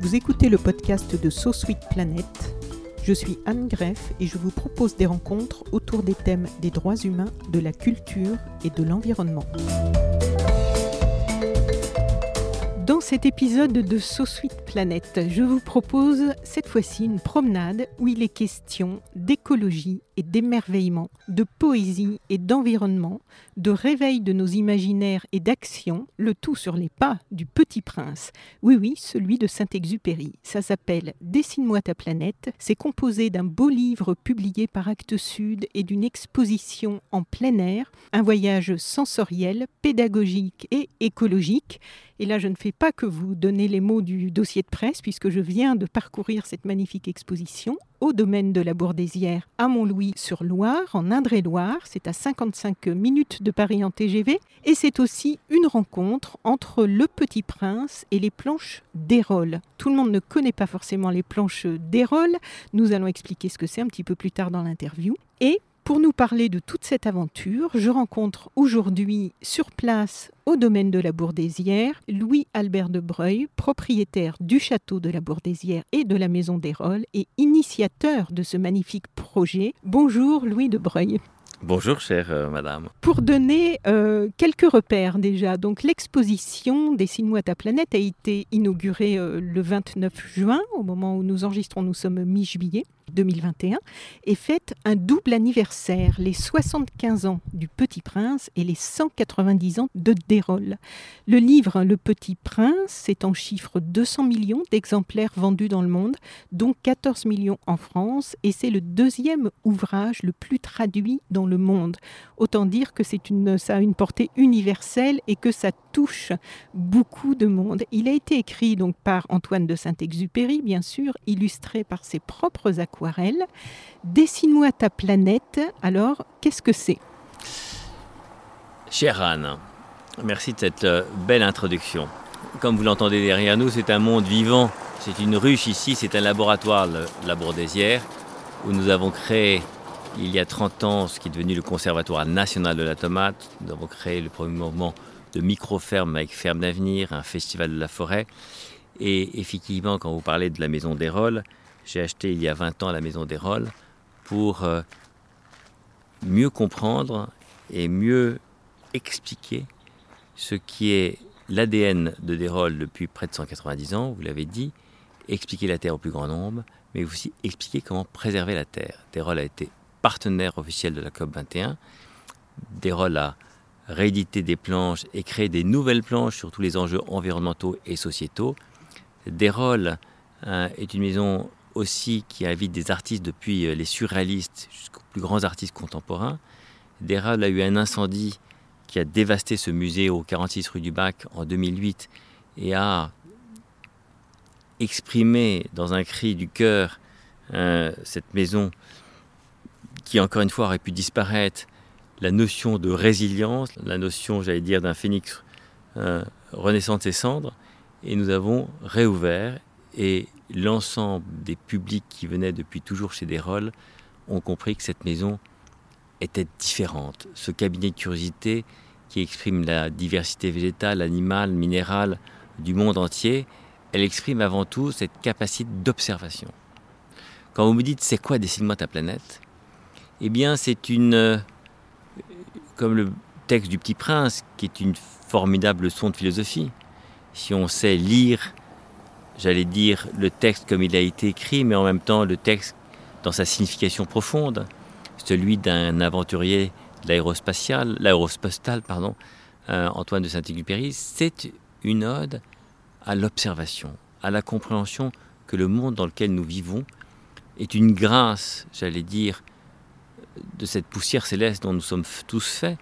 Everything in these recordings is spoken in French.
Vous écoutez le podcast de So Planet. Je suis Anne Greff et je vous propose des rencontres autour des thèmes des droits humains, de la culture et de l'environnement. Dans cet épisode de So Sweet Planet, je vous propose cette fois-ci une promenade où il est question d'écologie d'émerveillement, de poésie et d'environnement, de réveil de nos imaginaires et d'action, le tout sur les pas du Petit Prince. Oui, oui, celui de Saint-Exupéry. Ça s'appelle Dessine-moi ta planète. C'est composé d'un beau livre publié par Actes Sud et d'une exposition en plein air, un voyage sensoriel, pédagogique et écologique. Et là, je ne fais pas que vous donner les mots du dossier de presse, puisque je viens de parcourir cette magnifique exposition au domaine de la Bourdésière à Montlouis-sur-Loire, en Indre-et-Loire. C'est à 55 minutes de Paris en TGV. Et c'est aussi une rencontre entre le Petit Prince et les planches d'Hérole. Tout le monde ne connaît pas forcément les planches d'Hérole. Nous allons expliquer ce que c'est un petit peu plus tard dans l'interview. Et pour nous parler de toute cette aventure, je rencontre aujourd'hui sur place au domaine de la Bourdésière Louis-Albert de Breuil, propriétaire du château de la Bourdésière et de la maison d'Hérole et initiateur de ce magnifique projet. Bonjour Louis de Breuil. Bonjour, chère euh, madame. Pour donner euh, quelques repères déjà, donc l'exposition Dessine-moi ta planète a été inaugurée euh, le 29 juin, au moment où nous enregistrons, nous sommes mi-juillet. 2021 et fête un double anniversaire, les 75 ans du Petit Prince et les 190 ans de Dérol. Le livre Le Petit Prince, c'est en chiffre 200 millions d'exemplaires vendus dans le monde, dont 14 millions en France, et c'est le deuxième ouvrage le plus traduit dans le monde. Autant dire que c'est une, ça a une portée universelle et que ça touche beaucoup de monde. Il a été écrit donc par Antoine de Saint-Exupéry, bien sûr, illustré par ses propres aquarelles. Dessine-moi ta planète. Alors, qu'est-ce que c'est? Chère Anne, merci de cette euh, belle introduction. Comme vous l'entendez derrière nous, c'est un monde vivant. C'est une ruche ici, c'est un laboratoire, la Bourdésière, où nous avons créé il y a 30 ans ce qui est devenu le Conservatoire national de la tomate. Nous avons créé le premier mouvement de micro-ferme avec Ferme d'Avenir, un festival de la forêt. Et effectivement, quand vous parlez de la maison des rôles, j'ai acheté il y a 20 ans la maison des rôles pour euh, mieux comprendre et mieux expliquer ce qui est l'ADN de Desrolles depuis près de 190 ans, vous l'avez dit, expliquer la Terre au plus grand nombre, mais aussi expliquer comment préserver la Terre. Desrolles a été partenaire officiel de la COP21. Desrolles a réédité des planches et créé des nouvelles planches sur tous les enjeux environnementaux et sociétaux. Desrolles euh, est une maison aussi qui invite des artistes depuis euh, les surréalistes jusqu'aux plus grands artistes contemporains. Desrolles a eu un incendie qui a dévasté ce musée au 46 rue du Bac en 2008 et a exprimé dans un cri du cœur euh, cette maison qui encore une fois aurait pu disparaître, la notion de résilience, la notion, j'allais dire, d'un phénix euh, renaissant de ses cendres, et nous avons réouvert, et l'ensemble des publics qui venaient depuis toujours chez Desrolles ont compris que cette maison était différente. Ce cabinet de curiosité qui exprime la diversité végétale, animale, minérale du monde entier, elle exprime avant tout cette capacité d'observation. Quand vous me dites c'est quoi dessine-moi ta planète, eh bien c'est une, euh, comme le texte du Petit Prince, qui est une formidable leçon de philosophie. Si on sait lire j'allais dire, le texte comme il a été écrit, mais en même temps le texte dans sa signification profonde, celui d'un aventurier de l'aérospatial, l'aérospatial, pardon, euh, Antoine de Saint-Exupéry, c'est une ode à l'observation, à la compréhension que le monde dans lequel nous vivons est une grâce, j'allais dire, de cette poussière céleste dont nous sommes tous faits.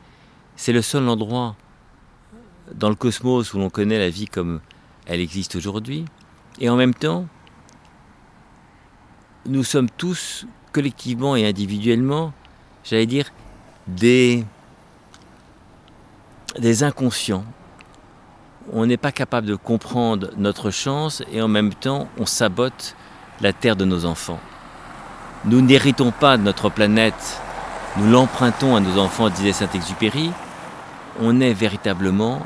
C'est le seul endroit dans le cosmos où l'on connaît la vie comme elle existe aujourd'hui. Et en même temps, nous sommes tous, collectivement et individuellement, j'allais dire, des, des inconscients. On n'est pas capable de comprendre notre chance et en même temps, on sabote la terre de nos enfants. Nous n'héritons pas de notre planète, nous l'empruntons à nos enfants, disait Saint-Exupéry. On est véritablement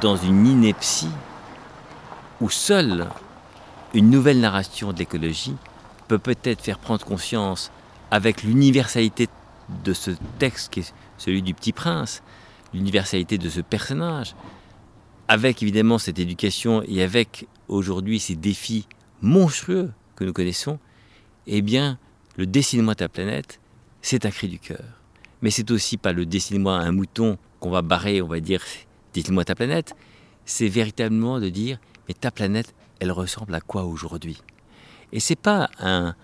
dans une ineptie où seule une nouvelle narration de l'écologie peut peut-être faire prendre conscience avec l'universalité de ce texte qui est celui du petit prince, l'universalité de ce personnage, avec évidemment cette éducation et avec aujourd'hui ces défis monstrueux que nous connaissons, eh bien, le dessine-moi ta planète, c'est un cri du cœur. Mais c'est aussi pas le dessine-moi un mouton qu'on va barrer, on va dire, dessine-moi ta planète. C'est véritablement de dire, mais ta planète, elle ressemble à quoi aujourd'hui? Et c'est pas un,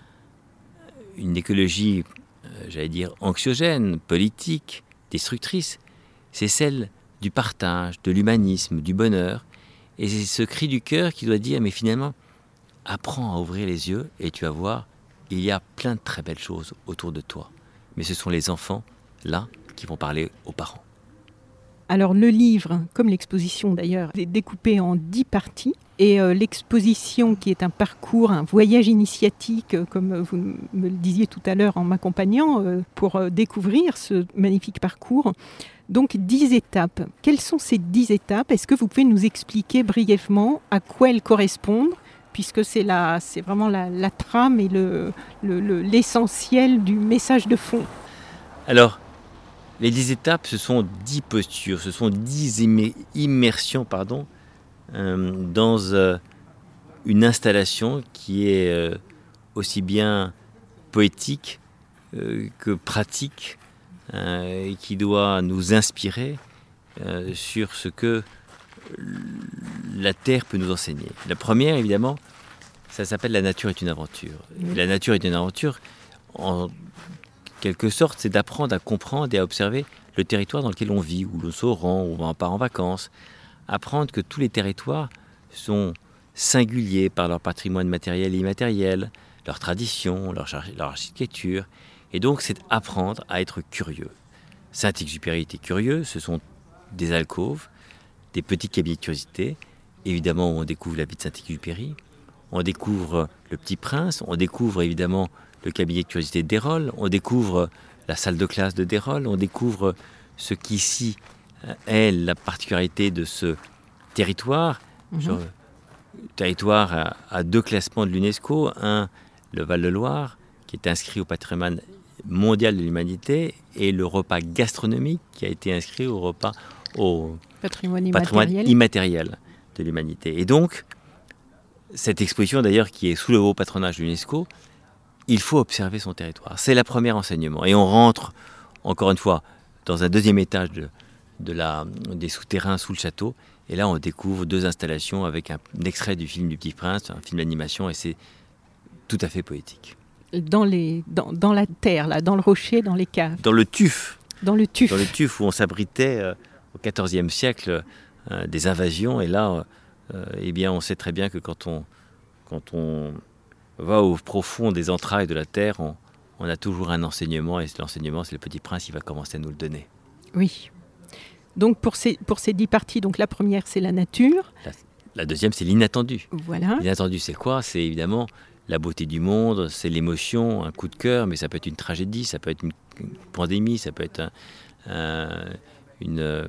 une écologie, euh, j'allais dire, anxiogène, politique, destructrice. C'est celle du partage, de l'humanisme, du bonheur. Et c'est ce cri du cœur qui doit dire, mais finalement, apprends à ouvrir les yeux et tu vas voir, il y a plein de très belles choses autour de toi. Mais ce sont les enfants, là, qui vont parler aux parents. Alors le livre, comme l'exposition d'ailleurs, est découpé en dix parties. Et euh, l'exposition, qui est un parcours, un voyage initiatique, euh, comme vous me le disiez tout à l'heure en m'accompagnant, euh, pour découvrir ce magnifique parcours. Donc dix étapes. Quelles sont ces dix étapes? Est-ce que vous pouvez nous expliquer brièvement à quoi elles correspondent? Puisque c'est c'est vraiment la, trame et l'essentiel le, du message de fond. Alors, les dix étapes, ce sont dix postures, ce sont dix immersions pardon, euh, dans euh, une installation qui est euh, aussi bien poétique que pratique et qui doit nous inspirer sur ce que la Terre peut nous enseigner. La première, évidemment, ça s'appelle La nature est une aventure. La nature est une aventure, en quelque sorte, c'est d'apprendre à comprendre et à observer le territoire dans lequel on vit, où l'on se rend, où on part en vacances. Apprendre que tous les territoires sont singuliers par leur patrimoine matériel et immatériel, leur tradition, leur, leur architecture. Et donc, c'est apprendre à être curieux. Saint-Exupéry était curieux, ce sont des alcôves, des petits cabinets de curiosité. Évidemment, on découvre la vie de Saint-Exupéry, on découvre le Petit Prince, on découvre évidemment le cabinet de curiosité d'Hérol, on découvre la salle de classe de Dérol, on découvre ce qu'ici euh, est la particularité de ce territoire. Mhm. territoire à, deux classements de l'UNESCO, un, le Val-de-Loire, qui est inscrit au patrimoine mondial de l'humanité, et le repas gastronomique qui a été inscrit au repas au patrimoine immatériel, de l'humanité. Et donc, cette exposition d'ailleurs qui est sous le haut patronage de l'UNESCO, il faut observer son territoire. C'est la première enseignement. Et on rentre, encore une fois, dans un deuxième étage de, la, des souterrains sous le château. Et là, on découvre deux installations avec un, extrait du film du Petit Prince, un film d'animation, et c'est tout à fait poétique. Dans, les, dans, la terre, là, dans le rocher, dans les caves. Dans le tuf. Dans le tuf. Dans le tuf où on s'abritait euh, au XIVe siècle euh, des invasions. Et là, euh, eh bien, on sait très bien que quand on, quand on va au profond des entrailles de la terre, on, a toujours un enseignement, et cet enseignement, c'est le petit prince, il va commencer à nous le donner. Oui. Donc pour ces, pour ces dix parties, donc la première, c'est la nature. La, deuxième, c'est l'inattendu. Voilà. L'inattendu, c'est quoi? C'est évidemment la beauté du monde, c'est l'émotion, un coup de cœur, mais ça peut être une tragédie, ça peut être une, pandémie, ça peut être un, une, euh,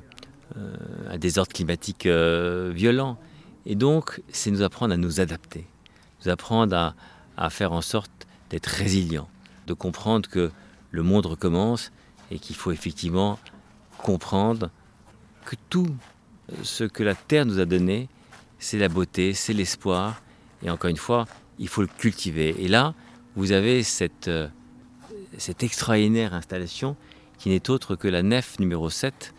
un désordre climatique euh, violent. Et donc, c'est nous apprendre à nous adapter, nous apprendre à, à faire en sorte d'être résilient, de comprendre que le monde recommence et qu'il faut effectivement comprendre que tout ce que la Terre nous a donné, c'est la beauté, c'est l'espoir, Et encore une fois, il faut le cultiver. Et là, vous avez cette, euh, cette extraordinaire installation qui n'est autre que la nef numéro 7,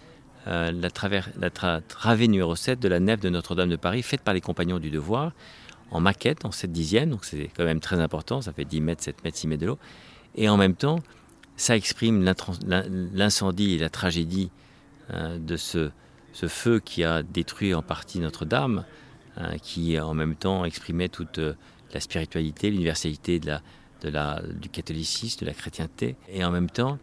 euh, la, la travée numéro 7 de la nef de Notre-Dame de Paris, faite par les compagnons du devoir, en maquette, en 7 dixièmes, donc c'est quand même très important, ça fait 10 mètres, 7 mètres, 6 mètres de l'eau. Et en même temps, ça exprime l'incendie et la tragédie euh, de ce, feu qui a détruit en partie Notre-Dame, euh, qui en même temps exprimait toute la spiritualité, l'universalité du catholicisme, de la chrétienté. Et en même temps,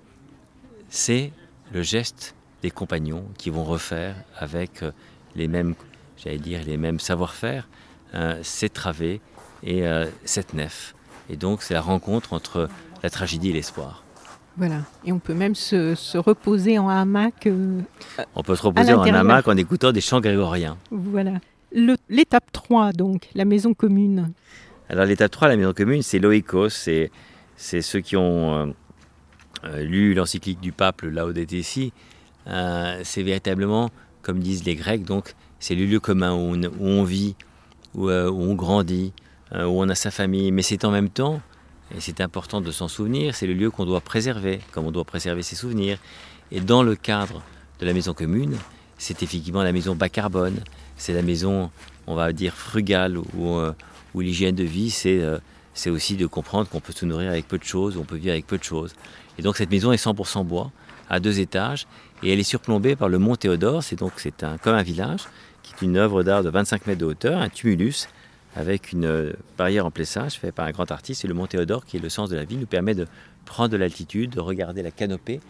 c'est le geste des compagnons qui vont refaire avec euh, les mêmes, j'allais dire, les mêmes savoir-faire, euh, ces travées et euh, cette nef. Et donc, c'est la rencontre entre la tragédie et l'espoir. Voilà, et on peut même se, reposer en hamac. on peut se reposer en hamac en écoutant des chants grégoriens. Voilà. L'étape 3, donc, la maison commune. Alors l'étape 3, la maison commune, c'est l'oikos, c'est, ceux qui ont lu l'encyclique du pape, Si. Euh, c'est véritablement, comme disent les Grecs, donc c'est le lieu commun où on, vit, où, on grandit, où on a sa famille, mais c'est en même temps, et c'est important de s'en souvenir, c'est le lieu qu'on doit préserver, comme on doit préserver ses souvenirs. Et dans le cadre de la maison commune, c'est effectivement la maison bas carbone, c'est la maison, on va dire, frugale, où l'hygiène de vie, euh, c'est aussi de comprendre qu'on peut se nourrir avec peu de choses, on peut vivre avec peu de choses. Et donc cette maison est 100% bois, à deux étages, et elle est surplombée par le mont Théodore, c'est donc c'est un, comme un village, qui est une œuvre d'art de 25 mètres de hauteur, un tumulus, avec une euh, barrière en plessage fait par un grand artiste, et le mont Théodore, qui est le sens de la vie, nous permet de prendre de l'altitude, de regarder la canopée,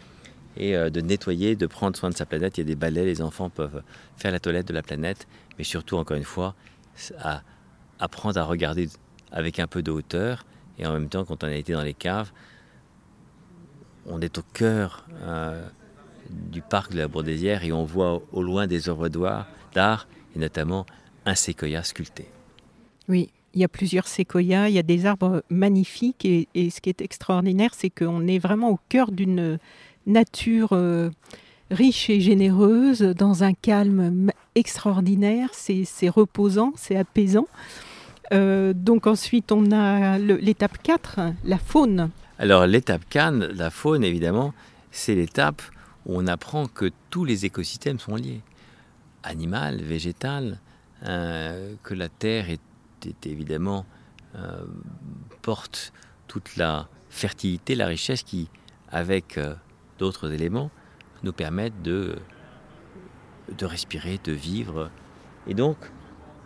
et euh, de nettoyer, de prendre soin de sa planète. Il y a des balais, les enfants peuvent faire la toilette de la planète, mais surtout, encore une fois, à apprendre à regarder avec un peu de hauteur. Et en même temps, quand on a été dans les caves, on est au cœur euh, du parc de la Bourdésière et on voit au loin des œuvres d'art et notamment un séquoia sculpté. Oui, il y a plusieurs séquoias, il y a des arbres magnifiques et, ce qui est extraordinaire, c'est qu'on est vraiment au cœur d'une nature euh, riche et généreuse, dans un calme extraordinaire, c'est reposant, c'est apaisant. Euh, donc ensuite, on a l'étape 4, la faune. Alors l'étape 4, la faune, évidemment, c'est l'étape on apprend que tous les écosystèmes sont liés. Animal, végétal, euh, que la Terre est, évidemment euh, porte toute la fertilité, la richesse qui, avec d'autres éléments, nous permettent de, de respirer, de vivre. Et donc,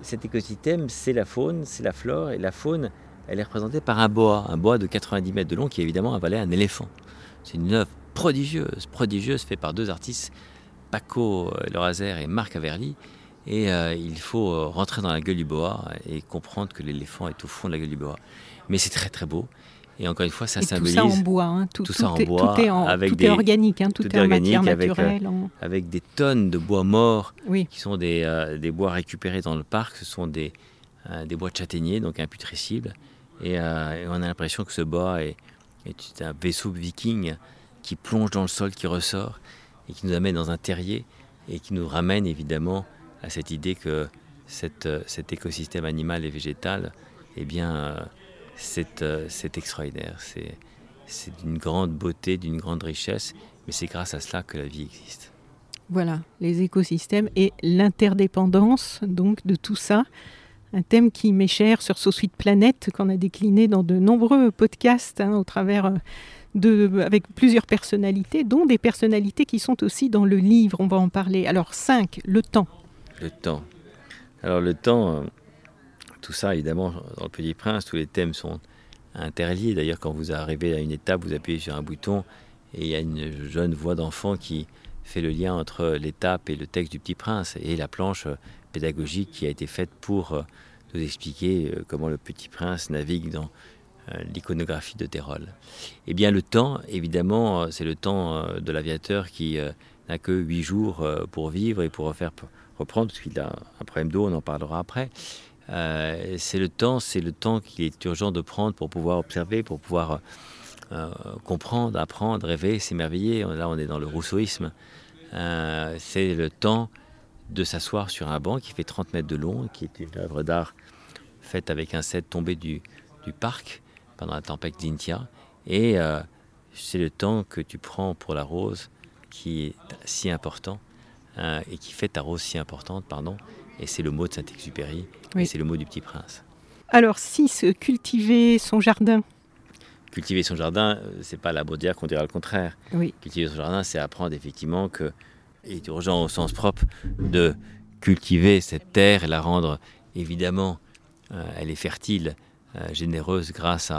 cet écosystème, c'est la faune, c'est la flore, et la faune, elle est représentée par un boa, un boa de 90 mètres de long qui évidemment avalait un éléphant. C'est une œuvre prodigieuse, prodigieuse, faite par deux artistes, Paco euh, Lorazer et Marc Averly. Et euh, il faut euh, rentrer dans la gueule du boa et comprendre que l'éléphant est au fond de la gueule du boa. Mais c'est très très beau. Et encore une fois, ça symbolise. Tout ça en bois. Hein. Tout, ça en bois. Tout est, avec des, organique. Hein. Tout, est, en matière naturelle. Avec, avec, des tonnes de bois morts qui sont des, euh, des, bois récupérés dans le parc. Ce sont des, euh, des bois de châtaignier, donc imputrescibles. Euh, et, on a l'impression que ce bois est, est, un vaisseau viking qui plonge dans le sol, qui ressort et qui nous amène dans un terrier et qui nous ramène évidemment à cette idée que cette, cet écosystème animal et végétal, eh bien euh, c'est extraordinaire. C'est d'une grande beauté, d'une grande richesse, mais c'est grâce à cela que la vie existe. Voilà, les écosystèmes et l'interdépendance donc de tout ça. Un thème qui m'est cher sur So Sweet Planet, qu'on a décliné dans de nombreux podcasts hein, au travers euh, avec plusieurs personnalités, dont des personnalités qui sont aussi dans le livre. On va en parler. Alors, 5, le temps. Le temps. Alors, le temps, euh, tout ça, évidemment, dans le Petit Prince, tous les thèmes sont interliés. D'ailleurs, quand vous arrivez à une étape, vous appuyez sur un bouton et il y a une jeune voix d'enfant qui fait le lien entre l'étape et le texte du Petit Prince et la planche pédagogique qui a été faite pour euh, nous expliquer euh, comment le Petit Prince navigue dans euh, l'iconographie de Térol. Eh bien, le temps, évidemment, c'est le temps de l'aviateur qui n'a que huit jours pour vivre et pour refaire, reprendre, parce qu'il a un problème d'eau, on en parlera après. Euh, c'est le temps, c'est le temps qu'il est urgent de prendre pour pouvoir observer, pour pouvoir euh, comprendre, apprendre, rêver, s'émerveiller. Là, on est dans le rousseauisme. Euh, c'est le temps de s'asseoir sur un banc qui fait 30 mètres de long, qui est une œuvre d'art faite avec un set tombé du, du parc pendant la tempête d'Intia. Et euh, c'est le temps que tu prends pour la rose qui est si important euh, et qui fait ta rose si importante, pardon. Et c'est le mot de Saint-Exupéry, Oui. et c'est le mot du Petit Prince. Alors, si se cultiver son jardin, Cultiver son jardin, euh, c'est pas la dire qu'on dira le contraire. oui, Cultiver son jardin, c'est apprendre effectivement que il est urgent au sens propre de cultiver cette terre et la rendre évidemment, euh, elle est fertile, généreuse grâce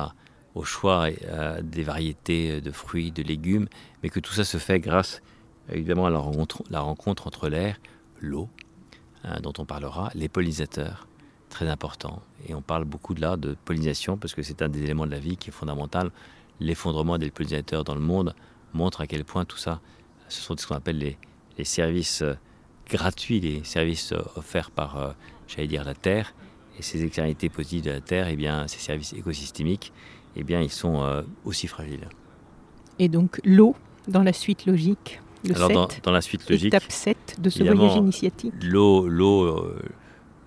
au choix euh, des variétés de fruits, de légumes, mais que tout ça se fait grâce évidemment à la rencontre, entre l'air, l'eau, hein, dont on parlera, les pollinisateurs, très important. Et on parle beaucoup de là de pollinisation parce que c'est un des éléments de la vie qui est fondamental. L'effondrement des pollinisateurs dans le monde montre à quel point tout ça, ce sont ce qu'on appelle les, les services euh, gratuits, les services euh, offerts par, euh, j'allais dire, la Terre. Et ces externalités positives de la Terre, eh bien, ces services écosystémiques, eh bien, ils sont euh, aussi fragiles. et donc l'eau dans la suite logique, le Alors, dans, 7, dans la suite logique, étape 7 de ce voyage initiatique. l'eau, l'eau, euh,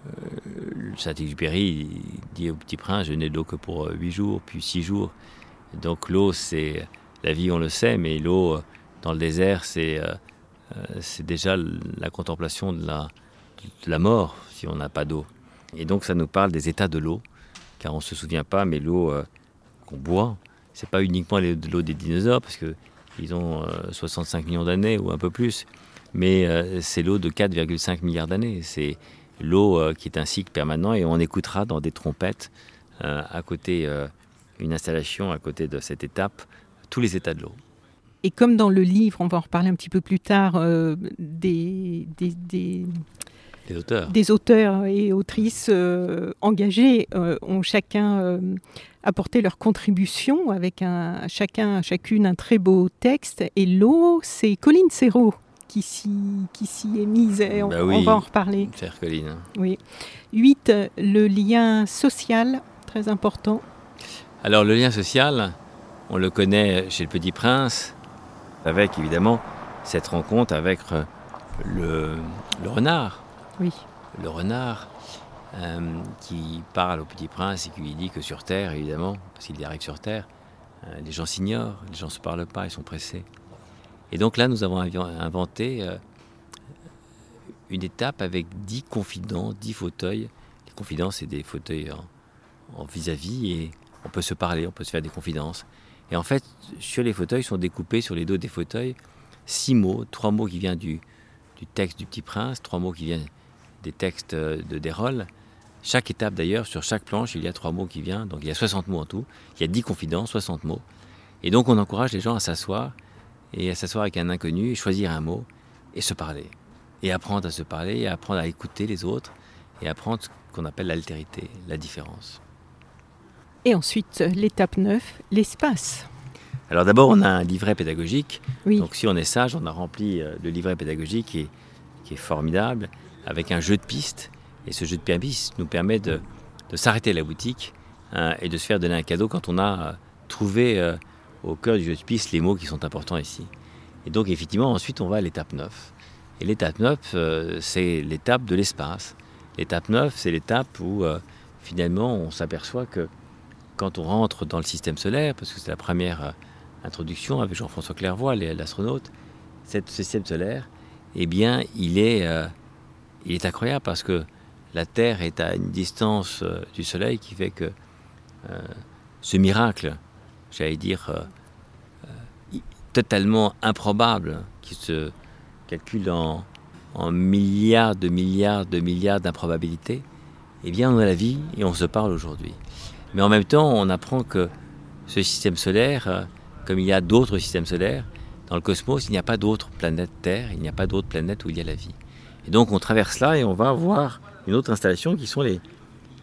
euh, Saint-Exupéry dit au petit prince, je n'ai de l'eau que pour euh, huit jours, puis six jours. Donc l'eau, c'est la vie, on le sait, mais l'eau dans le désert, c'est euh, déjà la contemplation de la, de la mort si on n'a pas d'eau. Et donc ça nous parle des états de l'eau, car on ne se souvient pas, mais l'eau euh, qu'on boit, c'est pas uniquement l'eau des dinosaures, parce que ils ont euh, 65 millions d'années ou un peu plus, mais euh, c'est l'eau de 4,5 milliards d'années. C'est l'eau euh, qui est un cycle permanent et on écoutera dans des trompettes euh, à côté, euh, une installation à côté de cette étape, tous les états de l'eau. Et comme dans le livre, on va en reparler un petit peu plus tard, euh, des- Auteurs. des auteurs et autrices euh, engagés euh, ont chacun euh, apporté leur contribution avec un, chacun, chacune un très beau texte. Et l'eau, c'est Colline Serrault qui s'y est mise. On, Bah on va en reparler. Chère Colline. Oui. 8. Le lien social, très important. Alors le lien social, on le connaît chez le Petit Prince, avec évidemment cette rencontre avec le, le renard. Oui. Le renard euh, qui parle au Petit Prince et qui lui dit que sur Terre, évidemment, parce qu'il arrive sur Terre, euh, les gens s'ignorent, les gens ne se parlent pas, ils sont pressés. Et donc là, nous avons inventé euh, une étape avec dix confidents, dix fauteuils. Les confidents, c'est des fauteuils en- vis-à-vis et on peut se parler, on peut se faire des confidences. Et en fait, sur les fauteuils sont découpés sur les dos des fauteuils six mots, trois mots qui viennent du texte du Petit Prince, trois mots qui viennent des textes euh, de Desrolles. Chaque étape d'ailleurs, sur chaque planche, il y a trois mots qui viennent, donc il y a 60 mots en tout. Il y a 10 confidences, 60 mots. Et donc on encourage les gens à s'asseoir et à s'asseoir avec un inconnu et choisir un mot et se parler. Et apprendre à se parler et apprendre à écouter les autres et apprendre ce qu'on appelle l'altérité, la différence. Et ensuite, l'étape 9, l'espace. Alors d'abord, on a un livret pédagogique. Oui. Donc si on est sage, on a rempli euh, le livret pédagogique qui est, qui est formidable, avec un jeu de pistes. Et ce jeu de pistes nous permet de, s'arrêter à la boutique hein, et de se faire donner un cadeau quand on a euh, trouvé euh, au cœur du jeu de pistes les mots qui sont importants ici. Et donc effectivement, ensuite, on va à l'étape 9. Et l'étape 9, euh, c'est l'étape de l'espace. L'étape 9, c'est l'étape où finalement on s'aperçoit que quand on rentre dans le système solaire, parce que c'est la première introduction avec Jean-François Clairvoy, l'astronaute, ce système solaire, eh bien, il est, il est incroyable parce que la Terre est à une distance euh, du Soleil qui fait que euh, ce miracle, j'allais dire, euh, totalement improbable, qui se calcule en, en milliards de milliards de milliards d'improbabilités, eh bien, on a la vie et on se parle aujourd'hui. Mais en même temps, on apprend que ce système solaire, comme il y a d'autres systèmes solaires, dans le cosmos, il n'y a pas d'autres planètes Terre, il n'y a pas d'autres planètes où il y a la vie. Et donc on traverse là et on va voir une autre installation qui sont les,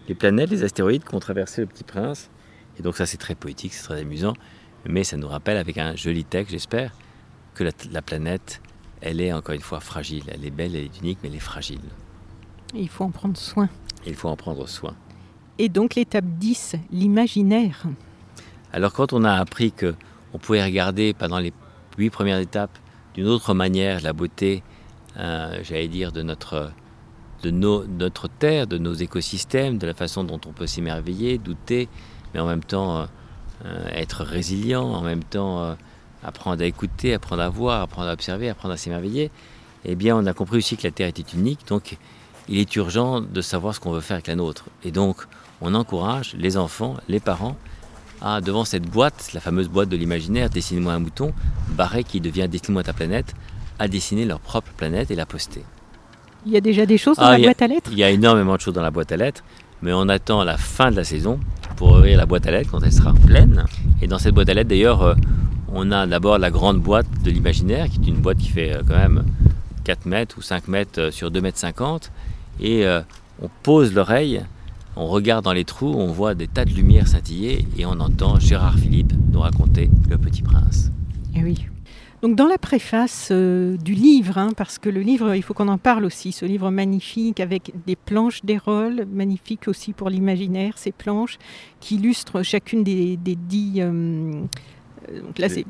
les planètes, les astéroïdes qui ont traversé le Petit Prince. Et donc ça c'est très poétique, c'est très amusant, mais ça nous rappelle avec un joli texte, j'espère, que la, la planète, elle est encore une fois fragile. Elle est belle, elle est unique, mais elle est fragile. Il faut en prendre soin. Et il faut en prendre soin. Et donc l'étape 10, l'imaginaire. Alors quand on a appris que on pouvait regarder pendant les huit premières étapes d'une autre manière la beauté, j'allais dire, de notre de notre Terre, de nos écosystèmes, de la façon dont on peut s'émerveiller, douter, mais en même temps euh, euh, être résilient, en même temps euh, apprendre à écouter, apprendre à voir, apprendre à observer, apprendre à s'émerveiller, eh bien on a compris aussi que la Terre était unique, donc il est urgent de savoir ce qu'on veut faire avec la nôtre. Et donc on encourage les enfants, les parents, à, devant cette boîte, la fameuse boîte de l'imaginaire, dessine-moi un mouton, barré qui devient dessine-moi ta planète, à dessiner leur propre planète et la poster. Il y a déjà des choses dans ah, la boîte à lettres Il y a énormément de choses dans la boîte à lettres, mais on attend la fin de la saison pour ouvrir la boîte à lettres quand elle sera pleine. Et dans cette boîte à lettres, d'ailleurs, euh, on a d'abord la grande boîte de l'imaginaire, qui est une boîte qui fait euh, quand même 4 mètres ou 5 mètres euh, sur 2 mètres 50. Et on pose l'oreille, on regarde dans les trous, on voit des tas de lumières scintiller et on entend Gérard Philippe nous raconter Le Petit Prince. Et eh oui. Donc dans la préface euh, du livre, hein, parce que le livre, il faut qu'on en parle aussi, ce livre magnifique avec des planches d'Hérole, magnifique aussi pour l'imaginaire, ces planches qui illustrent chacune des, dix... Euh, donc là, c'est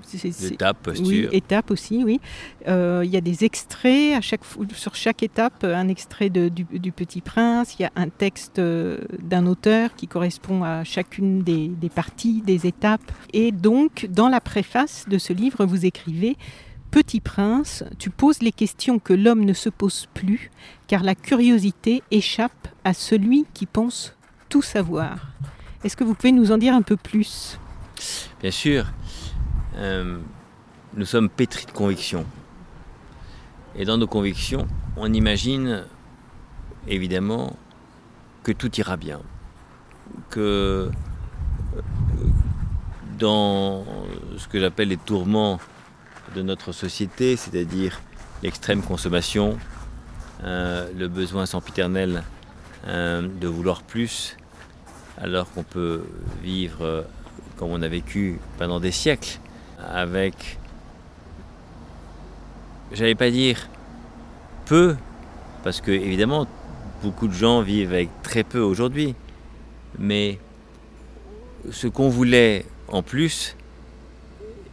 étape, posture. Oui, étape aussi, oui. Euh, il y a des extraits à chaque, sur chaque étape, un extrait de, du, Petit Prince. Il y a un texte euh, d'un auteur qui correspond à chacune des, des, parties, des étapes. Et donc, dans la préface de ce livre, vous écrivez Petit Prince, tu poses les questions que l'homme ne se pose plus, car la curiosité échappe à celui qui pense tout savoir. Est-ce que vous pouvez nous en dire un peu plus? Bien sûr. Euh, nous sommes pétris de convictions. Et dans nos convictions, on imagine évidemment que tout ira bien, que euh, dans ce que j'appelle les tourments de notre société, c'est-à-dire l'extrême consommation, euh, le besoin sempiternel de vouloir plus, alors qu'on peut vivre comme on a vécu pendant des siècles, avec, j'allais pas dire peu, parce que évidemment, beaucoup de gens vivent avec très peu aujourd'hui, mais ce qu'on voulait en plus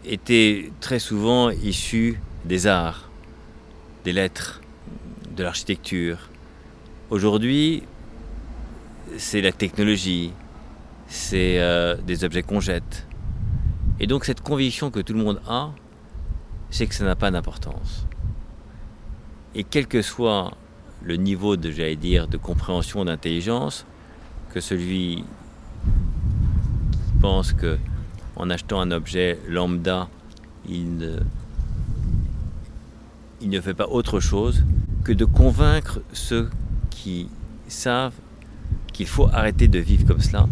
était très souvent issu des arts, des lettres, de l'architecture. Aujourd'hui, c'est la technologie, c'est euh, des objets qu'on jette, et donc cette conviction que tout le monde a, c'est que ça n'a pas d'importance. Et quel que soit le niveau de, j'allais dire, de compréhension, d'intelligence, que celui qui pense que en achetant un objet lambda, il ne, il ne fait pas autre chose que de convaincre ceux qui savent qu'il faut arrêter de vivre comme cela.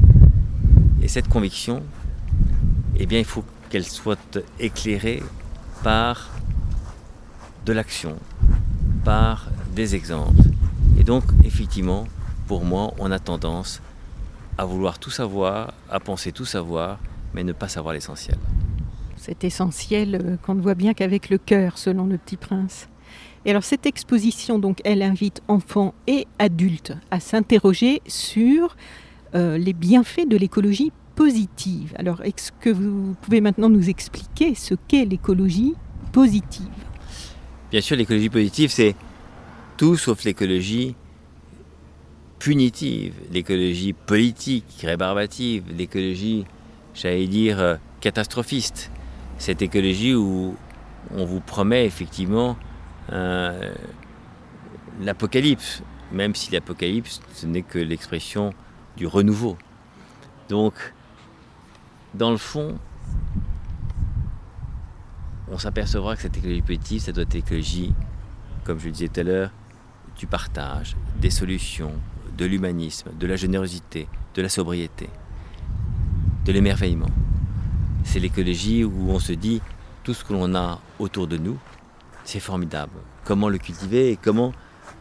Et cette conviction, eh bien, il faut qu'elle soit éclairée par de l'action, par des exemples. Et donc, effectivement, pour moi, on a tendance à vouloir tout savoir, à penser tout savoir, mais ne pas savoir l'essentiel. C'est essentiel euh, qu'on ne voit bien qu'avec le cœur, selon le petit prince. Et alors cette exposition, donc, elle invite enfants et adultes à s'interroger sur euh, les bienfaits de l'écologie Alors, est-ce que vous pouvez maintenant nous expliquer ce qu'est l'écologie positive? Bien sûr, l'écologie positive, c'est tout sauf l'écologie punitive, l'écologie politique, rébarbative, l'écologie, j'allais dire, euh, catastrophiste. Cette écologie où on vous promet effectivement euh, l'apocalypse, même si l'apocalypse, ce n'est que l'expression du renouveau. Donc, dans le fond, on s'apercevra que cette écologie positive, ça doit être écologie, comme je le disais tout à l'heure, du partage, des solutions, de l'humanisme, de la générosité, de la sobriété, de l'émerveillement. C'est l'écologie où on se dit tout ce que l'on a autour de nous, c'est formidable. Comment le cultiver et comment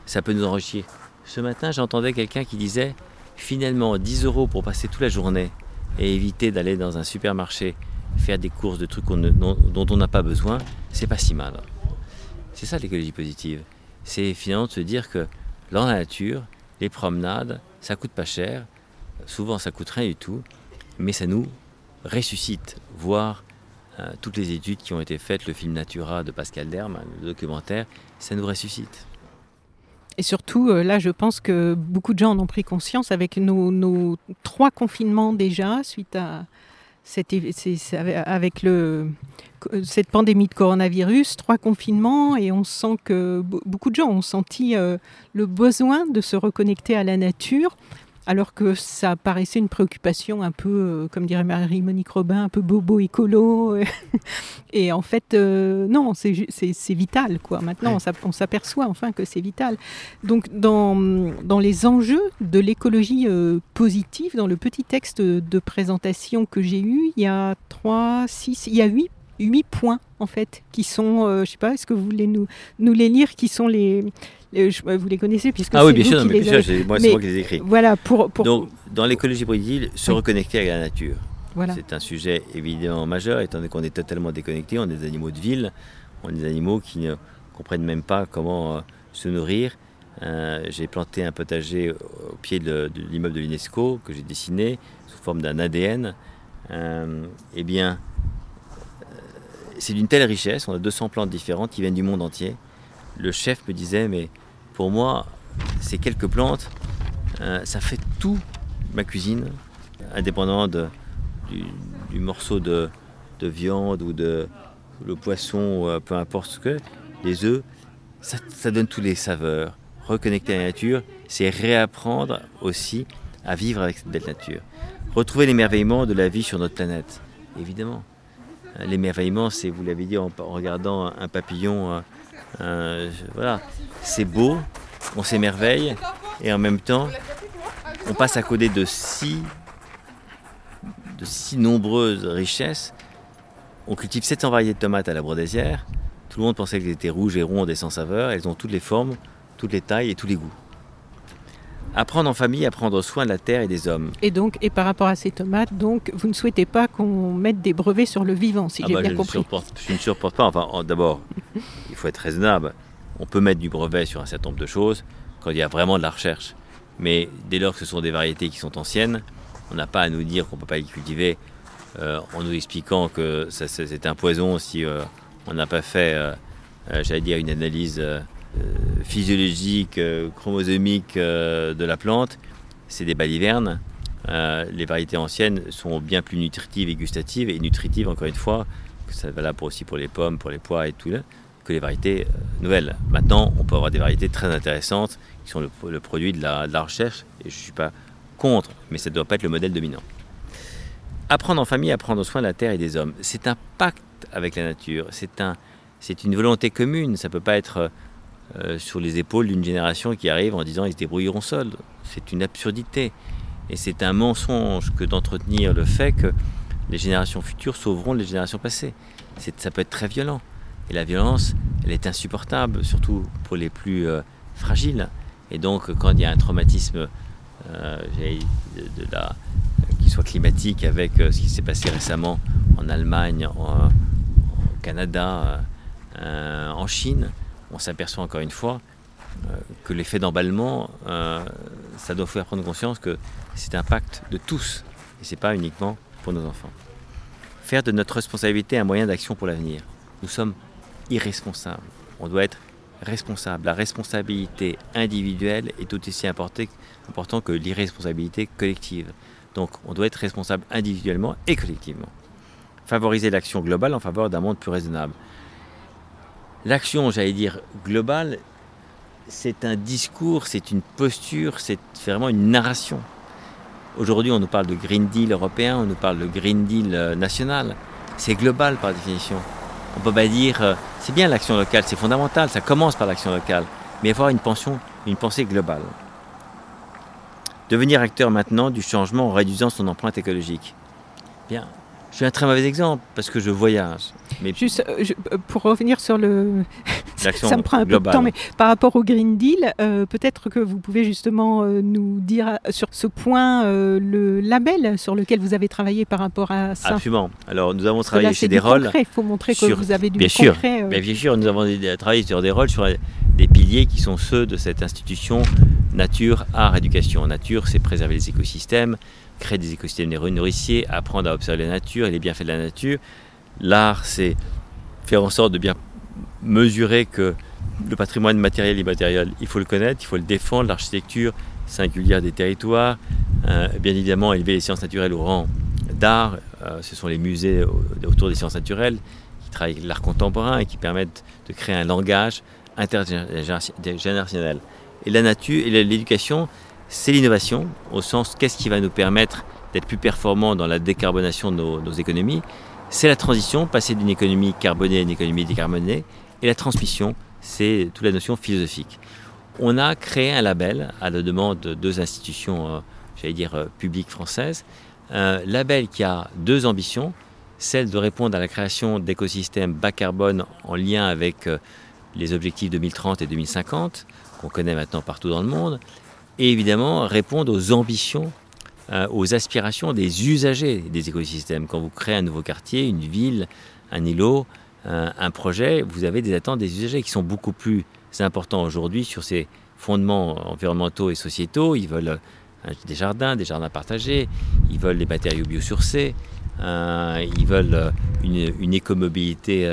ça peut nous enrichir. Ce matin, j'entendais quelqu'un qui disait finalement 10 euros pour passer toute la journée et éviter d'aller dans un supermarché faire des courses de trucs dont, on n'a pas besoin, c'est pas si mal. C'est ça l'écologie positive. C'est finalement de se dire que dans la nature, les promenades, ça coûte pas cher, souvent ça coûte rien du tout, mais ça nous ressuscite. Voir euh, toutes les études qui ont été faites, le film Natura de Pascal Derme, le documentaire, ça nous ressuscite. Et surtout, euh, là, je pense que beaucoup de gens en ont pris conscience avec nos, trois confinements déjà, suite à cette, avec le, cette pandémie de coronavirus, trois confinements, et on sent que beaucoup de gens ont senti euh, le besoin de se reconnecter à la nature alors que ça paraissait une préoccupation un peu, euh, comme dirait Marie-Monique Robin, un peu bobo écolo. et en fait, euh, non, c'est vital. quoi. Maintenant, on s'aperçoit enfin que c'est vital. Donc, dans, dans, les enjeux de l'écologie euh, positive, dans le petit texte de présentation que j'ai eu, il y a trois, six, il y a huit huit points en fait qui sont, je sais pas, est-ce que vous voulez nous, nous les lire, qui sont les, vous les connaissez puisque ah oui, bien sûr, mais bien sûr, moi, c'est moi qui les écris. Voilà, pour, Donc, dans l'écologie positive, se reconnecter à la nature. Voilà. C'est un sujet évidemment majeur, étant donné qu'on est totalement déconnecté. On est des animaux de ville, on est des animaux qui ne comprennent même pas comment euh, se nourrir. Euh, j'ai planté un potager au pied de, l'immeuble de l'UNESCO que j'ai dessiné sous forme d'un ADN. Euh, eh bien, c'est d'une telle richesse. On a 200 plantes différentes qui viennent du monde entier. Le chef me disait, mais pour moi, ces quelques plantes, euh, ça fait tout ma cuisine, indépendamment du, morceau de, viande ou de le poisson, euh, peu importe ce que, les œufs, ça, donne tous les saveurs. Reconnecter à la nature, c'est réapprendre aussi à vivre avec cette belle nature. Retrouver l'émerveillement de la vie sur notre planète, évidemment. L'émerveillement, c'est, vous l'avez dit, en, regardant un papillon, euh, voilà, c'est beau, on s'émerveille, et en même temps, on passe à côté de si, de si nombreuses richesses. On cultive 700 variétés de tomates à la Brodésière. Tout le monde pensait qu'elles étaient rouges et rondes et sans saveur. Elles ont toutes les formes, toutes les tailles et tous les goûts. Apprendre en famille à prendre soin de la terre et des hommes. Et donc, et par rapport à ces tomates, donc, vous ne souhaitez pas qu'on mette des brevets sur le vivant, si ah j'ai bah, bien je compris. je ne supporte pas. Enfin, d'abord, il faut être raisonnable. On peut mettre du brevet sur un certain nombre de choses quand il y a vraiment de la recherche. Mais dès lors que ce sont des variétés qui sont anciennes, on n'a pas à nous dire qu'on ne peut pas les cultiver euh, en nous expliquant que c'est un poison si euh, on n'a pas fait, euh, j'allais dire, une analyse physiologique, chromosomique de la plante. C'est des balivernes. les variétés anciennes sont bien plus nutritives et gustatives et nutritives, encore une fois, ça valable aussi pour les pommes, pour les pois et tout là que les variétés euh, nouvelles. Maintenant, on peut avoir des variétés très intéressantes qui sont le, produit de la, recherche, et je ne suis pas contre, mais ça ne doit pas être le modèle dominant. Apprendre en famille à prendre soin de la terre et des hommes, c'est un pacte avec la nature, c'est un, une volonté commune, ça ne peut pas être euh, sur les épaules d'une génération qui arrive en disant ils se débrouilleront seuls. C'est une absurdité. Et c'est un mensonge que d'entretenir le fait que les générations futures sauveront les générations passées. Ça peut être très violent. Et la violence, elle est insupportable, surtout pour les plus euh, fragiles. Et donc, quand il y a un traumatisme euh, qui soit climatique avec ce qui s'est passé récemment en Allemagne, en, Canada, en Chine, on s'aperçoit encore une fois que l'effet d'emballement, ça doit faire prendre conscience que c'est un pacte de tous et c'est pas uniquement pour nos enfants. Faire de notre responsabilité un moyen d'action pour l'avenir. Nous sommes irresponsable. On doit être responsable. La responsabilité individuelle est tout aussi importante que l'irresponsabilité collective. Donc on doit être responsable individuellement et collectivement. Favoriser l'action globale en faveur d'un monde plus raisonnable. L'action, j'allais dire, globale, c'est un discours, c'est une posture, c'est vraiment une narration. Aujourd'hui, on nous parle de Green Deal européen, on nous parle de Green Deal euh, national. C'est global par définition. On ne peut pas dire, euh, c'est bien l'action locale, c'est fondamental, ça commence par l'action locale, mais avoir une, pension, une pensée globale. Devenir acteur maintenant du changement en réduisant son empreinte écologique. Bien, je suis un très mauvais exemple parce que je voyage. Mais Juste euh, euh, pour revenir sur le. ça me prend un peu de temps, mais par rapport au Green Deal, euh, peut-être que vous pouvez justement nous dire sur ce point le label sur lequel vous avez travaillé par rapport à ça. Absolument. Alors nous avons travaillé chez des rôles. Il faut montrer que vous avez du bien concret. Sûr, bien sûr, nous avons travaillé sur des rôles, sur des piliers qui sont ceux de cette institution nature, art, éducation. Nature, c'est préserver les écosystèmes créer des écosystèmes nourriciers, apprendre à observer la nature et les bienfaits de la nature. L'art, c'est faire en sorte de bien mesurer que Le patrimoine matériel et immatériel, il faut le connaître, il faut le défendre, l'architecture singulière des territoires, euh, bien évidemment élever les sciences naturelles au rang d'art, euh, ce sont les musées autour des sciences naturelles qui travaillent l'art contemporain et qui permettent de créer un langage intergénérationnel. Et la nature et l'éducation, c'est l'innovation, au sens qu'est-ce qui va nous permettre d'être plus performants dans la décarbonation de nos, économies? C'est la transition, passer d'une économie carbonée à une économie décarbonée. Et la transmission, c'est toute la notion philosophique. On a créé un label à la demande de deux institutions, euh, j'allais dire, euh, publiques françaises. Un label qui a deux ambitions. Celle de répondre à la création d'écosystèmes bas carbone en lien avec euh, les objectifs 2030 et 2050, qu'on connaît maintenant partout dans le monde, et évidemment répondre aux ambitions, euh, aux aspirations des usagers des écosystèmes. Quand vous créez un nouveau quartier, une ville, un îlot, euh, un projet, vous avez des attentes des usagers qui sont beaucoup plus importants aujourd'hui sur ces fondements environnementaux et sociétaux. Ils veulent euh, des jardins, des jardins partagés, ils veulent des matériaux biosourcés, euh, ils veulent une, écomobilité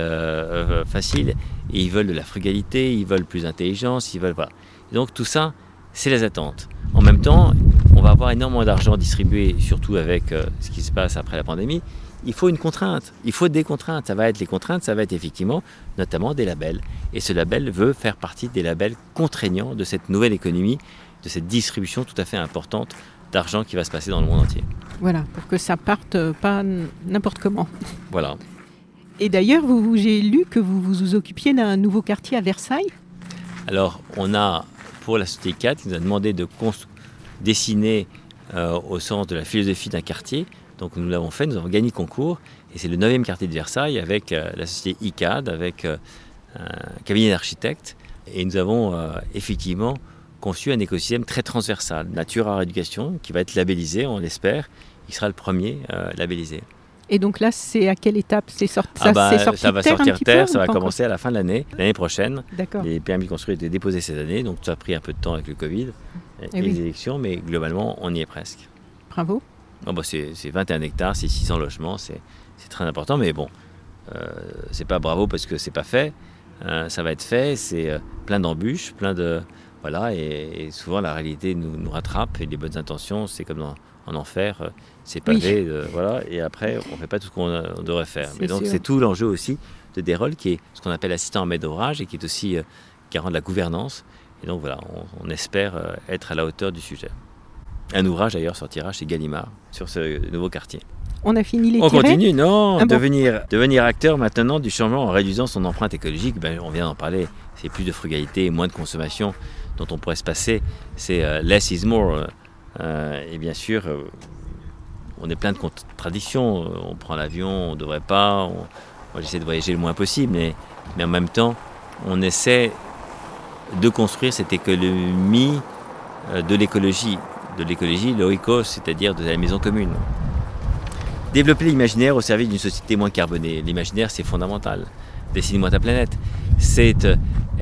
facile, et ils veulent de la frugalité, ils veulent plus d'intelligence, ils veulent... Voilà. donc tout ça, c'est les attentes. En même temps, on va avoir énormément d'argent distribué, surtout avec euh, ce qui se passe après la pandémie. Il faut une contrainte, il faut des contraintes. Ça va être les contraintes, ça va être effectivement notamment des labels. Et ce label veut faire partie des labels contraignants de cette nouvelle économie, de cette distribution tout à fait importante d'argent qui va se passer dans le monde entier. Voilà, pour que ça parte pas n'importe comment. Voilà. Et d'ailleurs, j'ai lu que vous vous occupiez d'un nouveau quartier à Versailles. Alors, on a pour la société 4 qui nous a demandé de dessiner euh, au sens de la philosophie d'un quartier. Donc nous l'avons fait, nous avons gagné le concours et c'est le 9e quartier de Versailles avec euh, la société ICAD, avec euh, un cabinet d'architectes. Et nous avons effectivement conçu un écosystème très transversal, nature, art, éducation, qui va être labellisé, on l'espère. Il sera le premier labellisé. Et donc là, c'est à quelle étape? C'est sorti, ah bah, ça, va sortir terre, ça va commencer à la fin de l'année, l'année prochaine. Les permis de construire étaient déposés cette année, donc ça a pris un peu de temps avec le Covid et, eh les élections, mais globalement, on y est presque. Bravo. bah c'est 21 hectares, c'est 600 logements, c'est très important, mais bon, euh, c'est pas bravo parce que c'est pas fait. Euh, ça va être fait, c'est euh, plein d'embûches, plein de. Voilà, et, souvent la réalité nous, nous rattrape et les bonnes intentions, c'est comme dans en enfer, euh, c'est pavé, euh, voilà, et après on ne fait pas tout ce qu'on euh, devrait faire. Mais donc c'est tout l'enjeu aussi de Dérol, qui est ce qu'on appelle assistant en maître d'ouvrage et qui est aussi garant de la gouvernance. Et donc voilà, on, espère être à la hauteur du sujet. Un ouvrage d'ailleurs sortira chez Gallimard sur ce nouveau quartier. On a fini les On continue, non ah devenir, devenir acteur maintenant du changement en réduisant son empreinte écologique, ben, on vient d'en parler, c'est plus de frugalité, moins de consommation dont on pourrait se passer. C'est less is more. Euh, et bien sûr, euh, on est plein de contradictions. On prend l'avion, on ne devrait pas. On, moi, j'essaie de voyager le moins possible, mais, en même temps, on essaie de construire cette économie euh, de l'écologie, de l'écologie l'oikos, c'est-à-dire de la maison commune. Développer l'imaginaire au service d'une société moins carbonée. L'imaginaire, c'est fondamental. Dessine-moi ta planète. C'est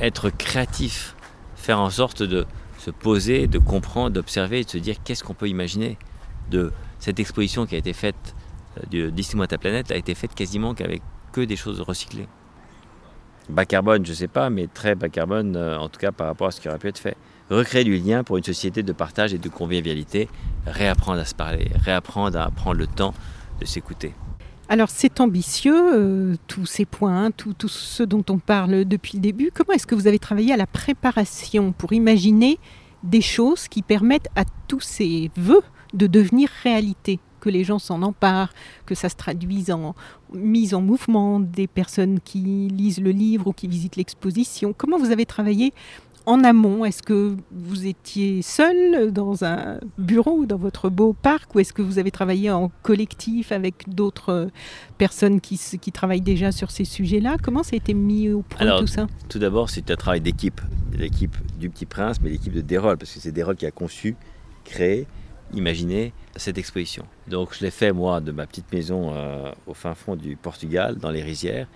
être créatif, faire en sorte de, se poser, de comprendre, d'observer de se dire qu'est-ce qu'on peut imaginer de cette exposition qui a été faite euh, d'ici-moi ta planète a été faite quasiment qu'avec que des choses recyclées. Bas carbone, je ne sais pas, mais très bas carbone euh, en tout cas par rapport à ce qui aurait pu être fait. Recréer du lien pour une société de partage et de convivialité, réapprendre à se parler, réapprendre à prendre le temps de s'écouter. Alors c'est ambitieux, euh, tous ces points, tout, tout, ce dont on parle depuis le début. Comment est-ce que vous avez travaillé à la préparation pour imaginer des choses qui permettent à tous ces vœux de devenir réalité? Que les gens s'en emparent, que ça se traduise en mise en mouvement des personnes qui lisent le livre ou qui visitent l'exposition. Comment vous avez travaillé en amont Est-ce que vous étiez seul dans un bureau ou dans votre beau parc ou est-ce que vous avez travaillé en collectif avec d'autres personnes qui, qui travaillent déjà sur ces sujets-là? Comment ça a été mis au point tout ça? Tout d'abord, c'est un travail d'équipe, l'équipe du Petit Prince, mais l'équipe de Dérol, parce que c'est Dérol qui a conçu, créé, imaginé cette exposition. Donc je l'ai fait moi de ma petite maison euh, au fin fond du Portugal, dans les rizières,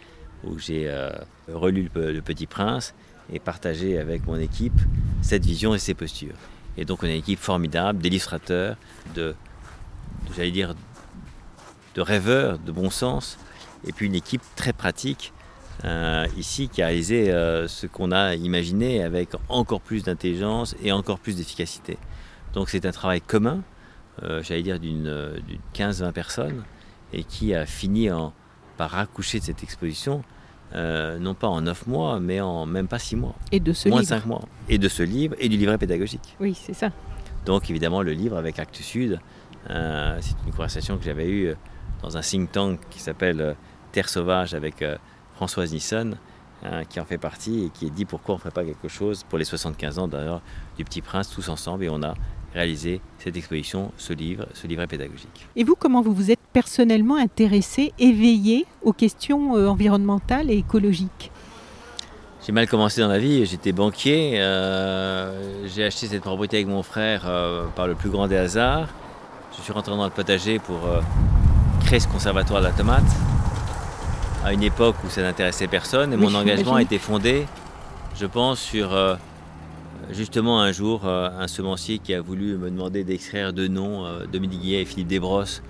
où j'ai euh, relu le Petit Prince et partager avec mon équipe cette vision et ces postures. Et donc on a une équipe formidable d'illustrateurs, de, j'allais dire, de rêveurs, de bon sens, et puis une équipe très pratique euh, ici qui a réalisé euh, ce qu'on a imaginé avec encore plus d'intelligence et encore plus d'efficacité. Donc c'est un travail commun, euh, j'allais dire d'une 15-20 personnes, et qui a fini par accoucher de cette exposition, non pas en 9 mois, mais en même pas 6 mois. Et de ce Moins livre. 5 mois. Et de ce livre et du livret pédagogique. Oui, c'est ça. Donc évidemment le livre avec Actes Sud, euh, c'est une conversation que j'avais eue dans un think tank qui s'appelle euh, Terre Sauvage avec euh, Françoise Nisson, hein, qui en fait partie et qui dit pourquoi on ne ferait pas quelque chose pour les 75 ans d'ailleurs du Petit Prince tous ensemble et on a réalisé cette exposition, ce livre, ce livret pédagogique. Et vous, comment vous vous êtes personnellement intéressé, éveillé aux questions euh, environnementales et écologiques? J'ai mal commencé dans la vie, j'étais banquier, euh, j'ai acheté cette propriété avec mon frère euh, par le plus grand des hasards. Je suis rentré dans le potager pour euh, créer ce conservatoire de la tomate à une époque où ça n'intéressait personne et Oui, mon engagement a été fondé, je pense, sur justement un jour euh, un semencier qui a voulu me demander d'extraire deux noms, euh, Dominique Guillet et Philippe Desbrosses,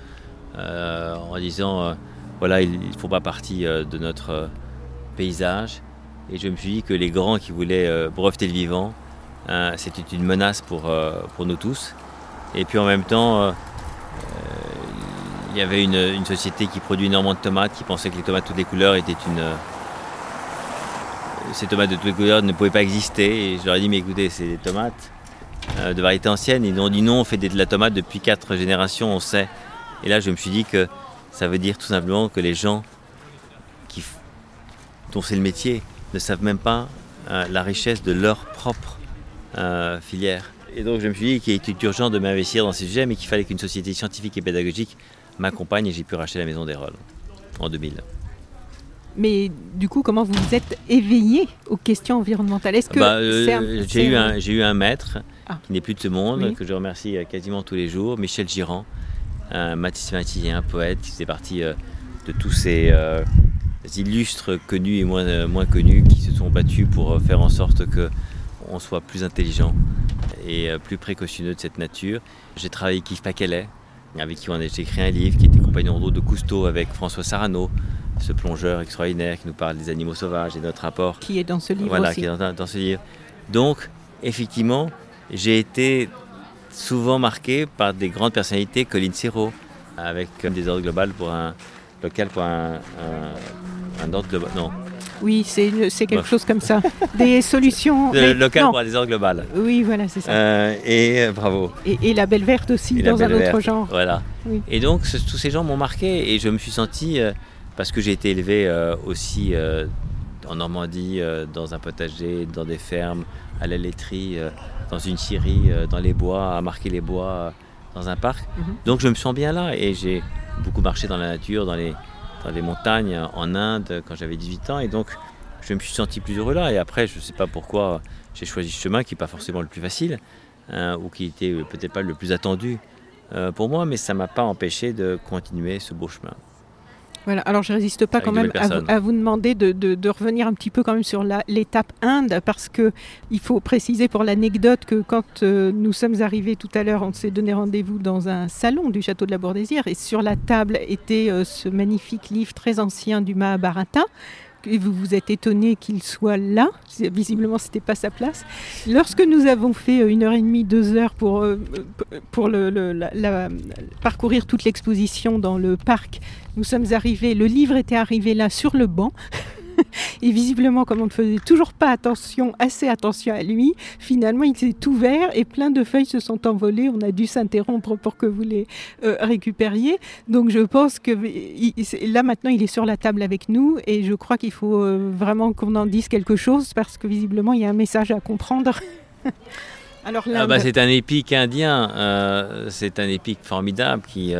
euh, en disant voilà, ils ne font pas partie de notre paysage. Et je me suis dit que les grands qui voulaient breveter le vivant, c'était une menace pour, nous tous. Et puis en même temps, il y avait une, une société qui produit énormément de tomates, qui pensait que les tomates toutes les couleurs étaient une. Ces tomates de toutes les couleurs ne pouvaient pas exister. Et je leur ai dit, mais écoutez, c'est des tomates euh, de variété ancienne. Ils ont dit non, on fait de la tomate depuis quatre générations, on sait. Et là, je me suis dit que ça veut dire tout simplement que les gens dont c'est le métier ne savent même pas euh, la richesse de leur propre euh, filière. Et donc je me suis dit qu'il était urgent de m'investir dans ces sujets, mais qu'il fallait qu'une société scientifique et pédagogique m'accompagne et j'ai pu racheter la maison des Rolls en 2000. Mais du coup, comment vous vous êtes éveillé aux questions environnementales? Est-ce que Bah, euh, un- j'ai eu, un- un- j'ai eu un maître Ah. qui n'est plus de ce monde, Oui. que je remercie euh, quasiment tous les jours, Michel Girand, un mathématicien, poète, qui faisait partie euh, de tous ces euh, illustres connus et moins, moins connus qui se sont battus pour faire en sorte que on soit plus intelligent et plus précautionneux de cette nature. J'ai travaillé avec Yves Paquelet, avec qui on a j'ai écrit un livre qui était compagnon de Cousteau avec François Sarano, ce plongeur extraordinaire qui nous parle des animaux sauvages et de notre rapport qui est dans ce livre voilà, aussi. qui est dans, dans ce livre. Donc, effectivement, j'ai été souvent marqué par des grandes personnalités, Colin Serrault, avec euh, des ordres globales pour un local pour un, un, un ordre global. Non, Oui, c'est quelque chose comme ça. Des solutions. le mais- local non. pour un désordre global. Oui, voilà, c'est ça. Euh, et euh, bravo. Et, et la belle verte aussi, Et dans un autre Verte. genre. Voilà. Oui. Et donc, ce- tous ces gens m'ont marqué et je me suis senti, euh, parce que j'ai été élevé euh, aussi euh, en Normandie, euh, dans un potager, dans des fermes, à la laiterie, dans une scierie, dans les bois, à marquer les bois, dans un parc. Mhm. Donc, je me sens bien là et j'ai beaucoup marché dans la nature, dans les, dans les montagnes, en Inde, quand j'avais 18 ans. Et donc, je me suis senti plus heureux là. Et après, je ne sais pas pourquoi j'ai choisi ce chemin qui n'est pas forcément le plus facile hein, ou qui était euh, peut-être pas le plus attendu pour moi, mais ça ne m'a pas empêché de continuer ce beau chemin. Voilà. Alors, je résiste pas quand même à vous, à vous demander de, de- de revenir un petit peu quand même sur l'étape Inde, parce que il faut préciser pour l'anecdote que quand euh, nous sommes arrivés tout à l'heure, on s'est donné rendez-vous dans un salon du château de la Bordésière, et sur la table était euh, ce magnifique livre très ancien du Mahabharata. Et vous vous êtes étonné qu'il soit là. Visiblement, c'était pas sa place. Lorsque nous avons fait euh, une heure et demie, deux heures pour, euh, parcourir toute l'exposition dans le parc, nous sommes arrivés, le livre était arrivé là sur le banc. Et visiblement, comme on ne faisait toujours pas attention, assez attention à lui, finalement il s'est ouvert et plein de feuilles se sont envolées. On a dû s'interrompre pour que vous les euh, récupériez. Donc je pense que il- là maintenant il est sur la table avec nous et je crois qu'il faut euh, vraiment qu'on en dise quelque chose parce que visiblement il y a un message à comprendre. Alors Ah bah, c'est un épique indien, euh, c'est un épique formidable qui,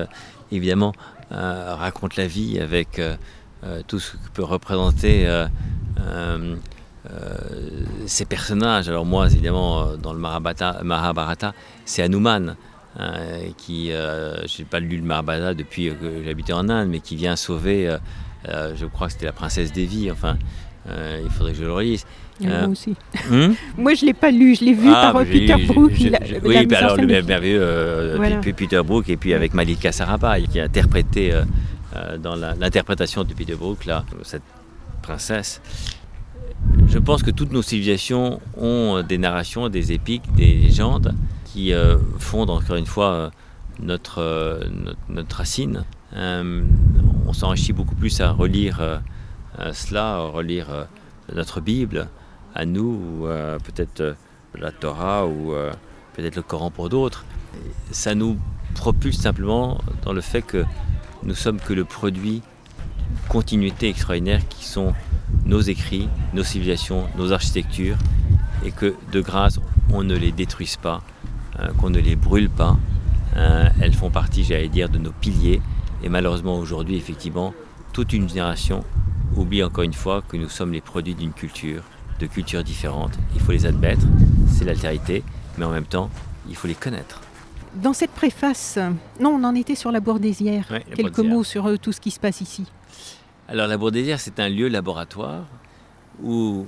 évidemment, raconte la vie avec tout ce que peut représenter euh, euh, euh, ces personnages. Alors moi, évidemment, euh, dans le Mahabharata, Mahabharata c'est Hanuman. hein, qui, euh, je n'ai pas lu le Mahabharata depuis que j'habitais en Inde, mais qui vient sauver, euh, euh, je crois que c'était la princesse Devi, enfin, euh, il faudrait que je le relise. moi euh, aussi. Hum Moi je l'ai pas lu, je l'ai vu ah, par euh, Peter j'ai- Brook. a- j'ai- la oui, alors le merveilleux euh, Voilà. Peter Brook et puis avec Malika Sarabhai qui a interprété euh, euh, dans la- l'interprétation de Peter Brook là, cette princesse. Je pense que toutes nos civilisations ont des narrations, des épiques, des légendes qui fondent encore une fois notre, notre, racine. on s'enrichit beaucoup plus à relire cela, à relire notre Bible, à nous, ou peut-être la Torah, ou peut-être le Coran pour d'autres. Ça nous propulse simplement dans le fait que nous sommes que le produit continuité extraordinaire qui sont nos écrits, nos civilisations, nos architectures, et que de grâce on ne les détruise pas, euh, qu'on ne les brûle pas. Euh, elles font partie, j'allais dire, de nos piliers. Et malheureusement aujourd'hui, effectivement, toute une génération oublie encore une fois que nous sommes les produits d'une culture, de cultures différentes. Il faut les admettre, c'est l'altérité, mais en même temps, il faut les connaître. Dans cette préface, non, on en était sur la Bourdésière. Quelques mots sur euh, tout ce qui se passe ici. Alors la Bourdésière, c'est un lieu laboratoire où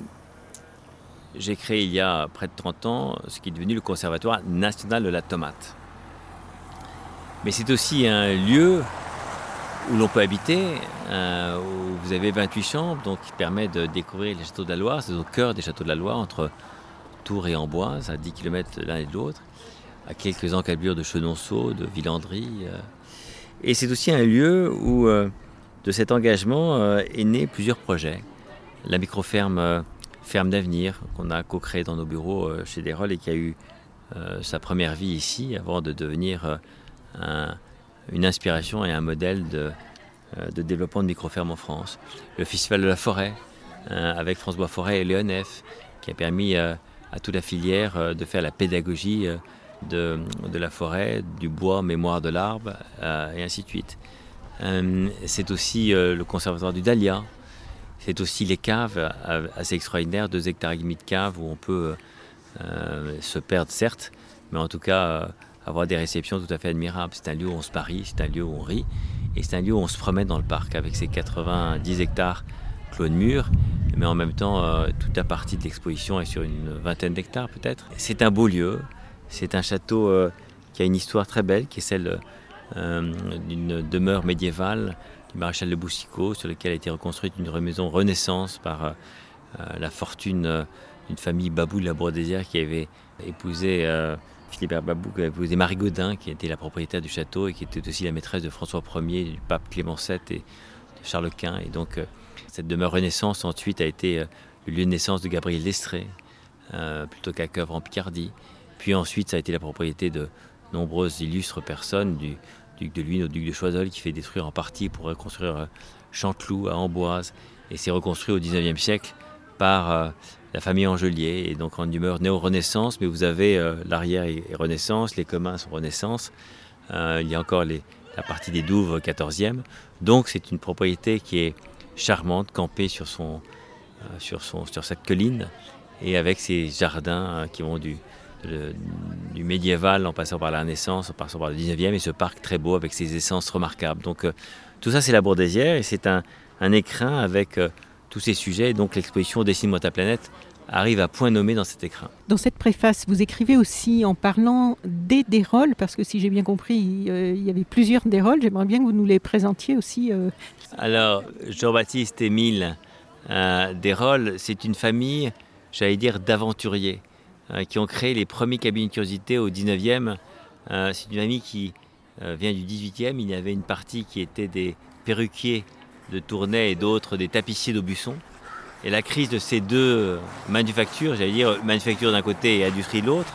j'ai créé il y a près de 30 ans ce qui est devenu le Conservatoire national de la tomate. Mais c'est aussi un lieu où l'on peut habiter, euh, où vous avez 28 chambres, donc qui permet de découvrir les châteaux de la Loire. C'est au cœur des châteaux de la Loire, entre Tours et Amboise, à 10 km l'un et de l'autre à quelques encablures de Chenonceau, de Villandry. Euh. Et c'est aussi un lieu où, euh, de cet engagement, euh, est né plusieurs projets. La microferme Ferme d'avenir, qu'on a co-créée dans nos bureaux chez Desrolles et qui a eu sa première vie ici avant de devenir une inspiration et un modèle de, développement de microferme en France. Le Festival de la forêt, avec François Forêt et Léonef, qui a permis à toute la filière de faire la pédagogie de, la forêt, du bois, mémoire de l'arbre, euh, et ainsi de suite. Euh, c'est aussi euh, le conservatoire du Dahlia. C'est aussi les caves assez extraordinaires, deux hectares et demi de caves où on peut se perdre certes, mais en tout cas avoir des réceptions tout à fait admirables. C'est un lieu où on se parie, c'est un lieu où on rit, et c'est un lieu où on se promène dans le parc avec ses 90 hectares clos de murs, mais en même temps toute la partie de l'exposition est sur une vingtaine d'hectares peut-être. C'est un beau lieu, c'est un château euh, qui a une histoire très belle, qui est celle euh, d'une demeure médiévale du maréchal de Boussicot, sur laquelle a été reconstruite une maison Renaissance par euh, la fortune d'une famille Babou de la Brodésière qui avait épousé Philibert Babou, qui avait épousé Marie Godin, qui était la propriétaire du château et qui était aussi la maîtresse de François Ier, du pape Clément VII et de Charles Quint. Et donc, cette demeure Renaissance ensuite a été le lieu de naissance de Gabriel Lestré, plutôt qu'à Coeuvre en Picardie. Puis ensuite, ça a été la propriété de nombreuses illustres personnes, du duc de Luynes au duc de Choiseul, qui fait détruire en partie pour reconstruire euh, Chanteloup à Amboise. Et c'est reconstruit au 19e siècle par euh, la famille Angelier, et donc en humeur néo-renaissance, mais vous avez euh, l'arrière et renaissance, les communs sont renaissance, il y a encore la partie des douves 14e. Donc c'est une propriété qui est charmante, campée sur, son, sur, son, sur cette colline, et avec ses jardins qui vont du, du médiéval en passant par la Renaissance, en passant par le 19e, et ce parc très beau avec ses essences remarquables. Donc euh, tout ça c'est la Bourdésière et c'est un, écrin avec euh, tous ces sujets. donc l'exposition Dessine-moi ta planète arrive à point nommé dans cet écrin. Dans cette préface, vous écrivez aussi en parlant des déroles, parce que si j'ai bien compris, euh, il y avait plusieurs déroles. J'aimerais bien que vous nous les présentiez aussi. Alors, Jean-Baptiste Émile Desrolles, c'est une famille, j'allais dire, d'aventuriers. Euh, qui ont créé les premiers cabinets de curiosité au 19e. Euh, c'est une amie qui euh, vient du 18e. Il y avait une partie qui était des perruquiers de Tournai et d'autres des tapissiers d'Aubusson. Et la crise de ces deux manufactures, j'allais dire manufacture d'un côté et industrie de l'autre,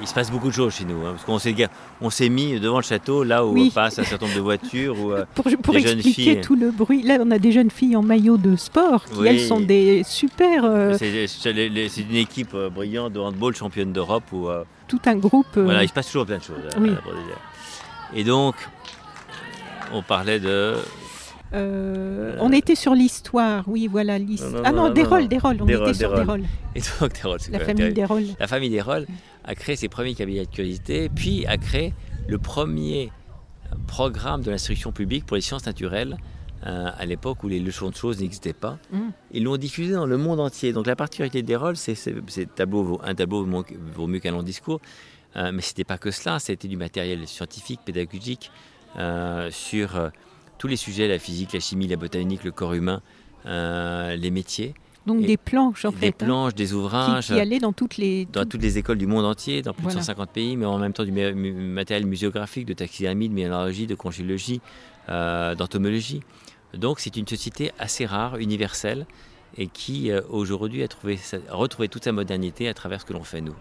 il se passe beaucoup de choses chez nous. Hein, parce qu'on s'est, on s'est mis devant le château, là où passe un certain nombre de voitures. Où, euh, pour pour expliquer tout le bruit, là on a des jeunes filles en maillot de sport qui elles sont des super. Euh, c'est, une équipe euh, brillante de handball championne d'Europe. Où, tout un groupe. Voilà, il se passe toujours plein de choses. Et donc, on parlait de euh, on était sur l'histoire, oui, voilà. l'histoire. ah non, des rôles, des rôles, on était sur des rôles. Et donc, des rôles, La famille des rôles. La famille des rôles a créé ses premiers cabinets de curiosité, puis a créé le premier programme de l'instruction publique pour les sciences naturelles euh, à l'époque où les leçons de choses n'existaient pas. Mm. Ils l'ont diffusé dans le monde entier. Donc la particularité des rôles, c'est un tableau, un tableau vaut mieux qu'un long discours, euh, mais ce n'était pas que cela, c'était du matériel scientifique, pédagogique, sur tous les sujets, la physique, la chimie, la botanique, le corps humain, les métiers. Donc des planches en fait. Des hein, planches, des ouvrages. Qui, allaient dans toutes les... Dans toutes les écoles du monde entier, dans plus de 150 pays, mais en même temps du matériel muséographique, de taxidermie, de minéralogie, de conchologie, d'entomologie. Donc c'est une société assez rare, universelle, et qui aujourd'hui a, a retrouvé toute sa modernité à travers ce que l'on fait nous.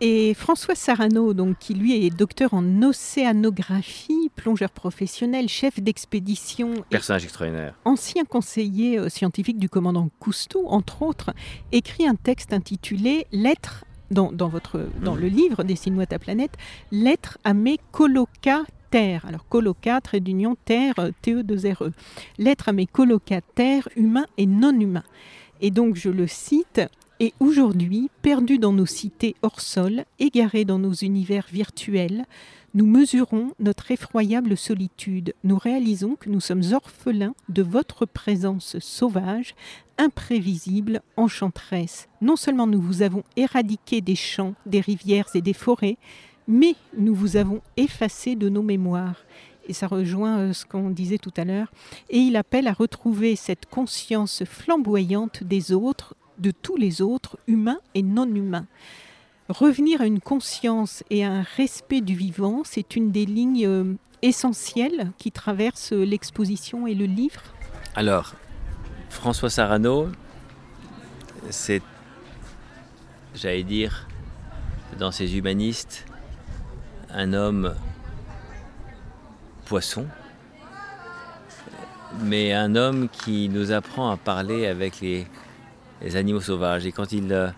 Et François Sarano, donc, qui lui est docteur en océanographie, plongeur professionnel, chef d'expédition. Personnage extraordinaire. Ancien conseiller euh, scientifique du commandant Cousteau, entre autres, écrit un texte intitulé Lettres, dans, votre, dans mmh. le livre Dessine-moi ta planète, Lettres à mes colocataires. Alors, colocat, trait d'union, terre, TE2RE. Lettres à mes colocataires humains et non humains. Et donc, je le cite, et aujourd'hui, perdus dans nos cités hors sol, égarés dans nos univers virtuels, nous mesurons notre effroyable solitude. Nous réalisons que nous sommes orphelins de votre présence sauvage, imprévisible, enchanteresse. Non seulement nous vous avons éradiqué des champs, des rivières et des forêts, mais nous vous avons effacé de nos mémoires. Et ça rejoint euh, ce qu'on disait tout à l'heure. Et il appelle à retrouver cette conscience flamboyante des autres de tous les autres, humains et non humains. Revenir à une conscience et à un respect du vivant, c'est une des lignes euh, essentielles qui traversent l'exposition et le livre. Alors, François Sarano, c'est, j'allais dire, dans ses humanistes, un homme poisson, mais un homme qui nous apprend à parler avec les, les animaux sauvages. Et quand il euh,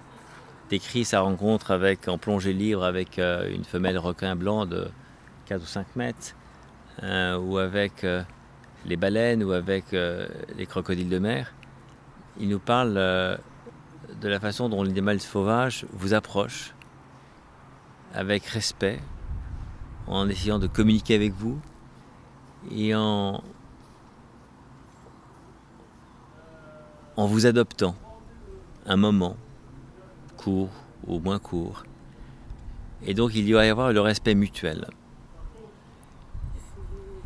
décrit sa rencontre avec, en plongée libre avec euh, une femelle requin blanc de 4 ou 5 mètres, hein, ou avec euh, les baleines, ou avec les crocodiles de mer, il nous parle de la façon dont les animaux sauvages vous approchent avec respect, en essayant de communiquer avec vous et en vous adoptant un moment, court ou moins court. Et donc il doit y avoir le respect mutuel.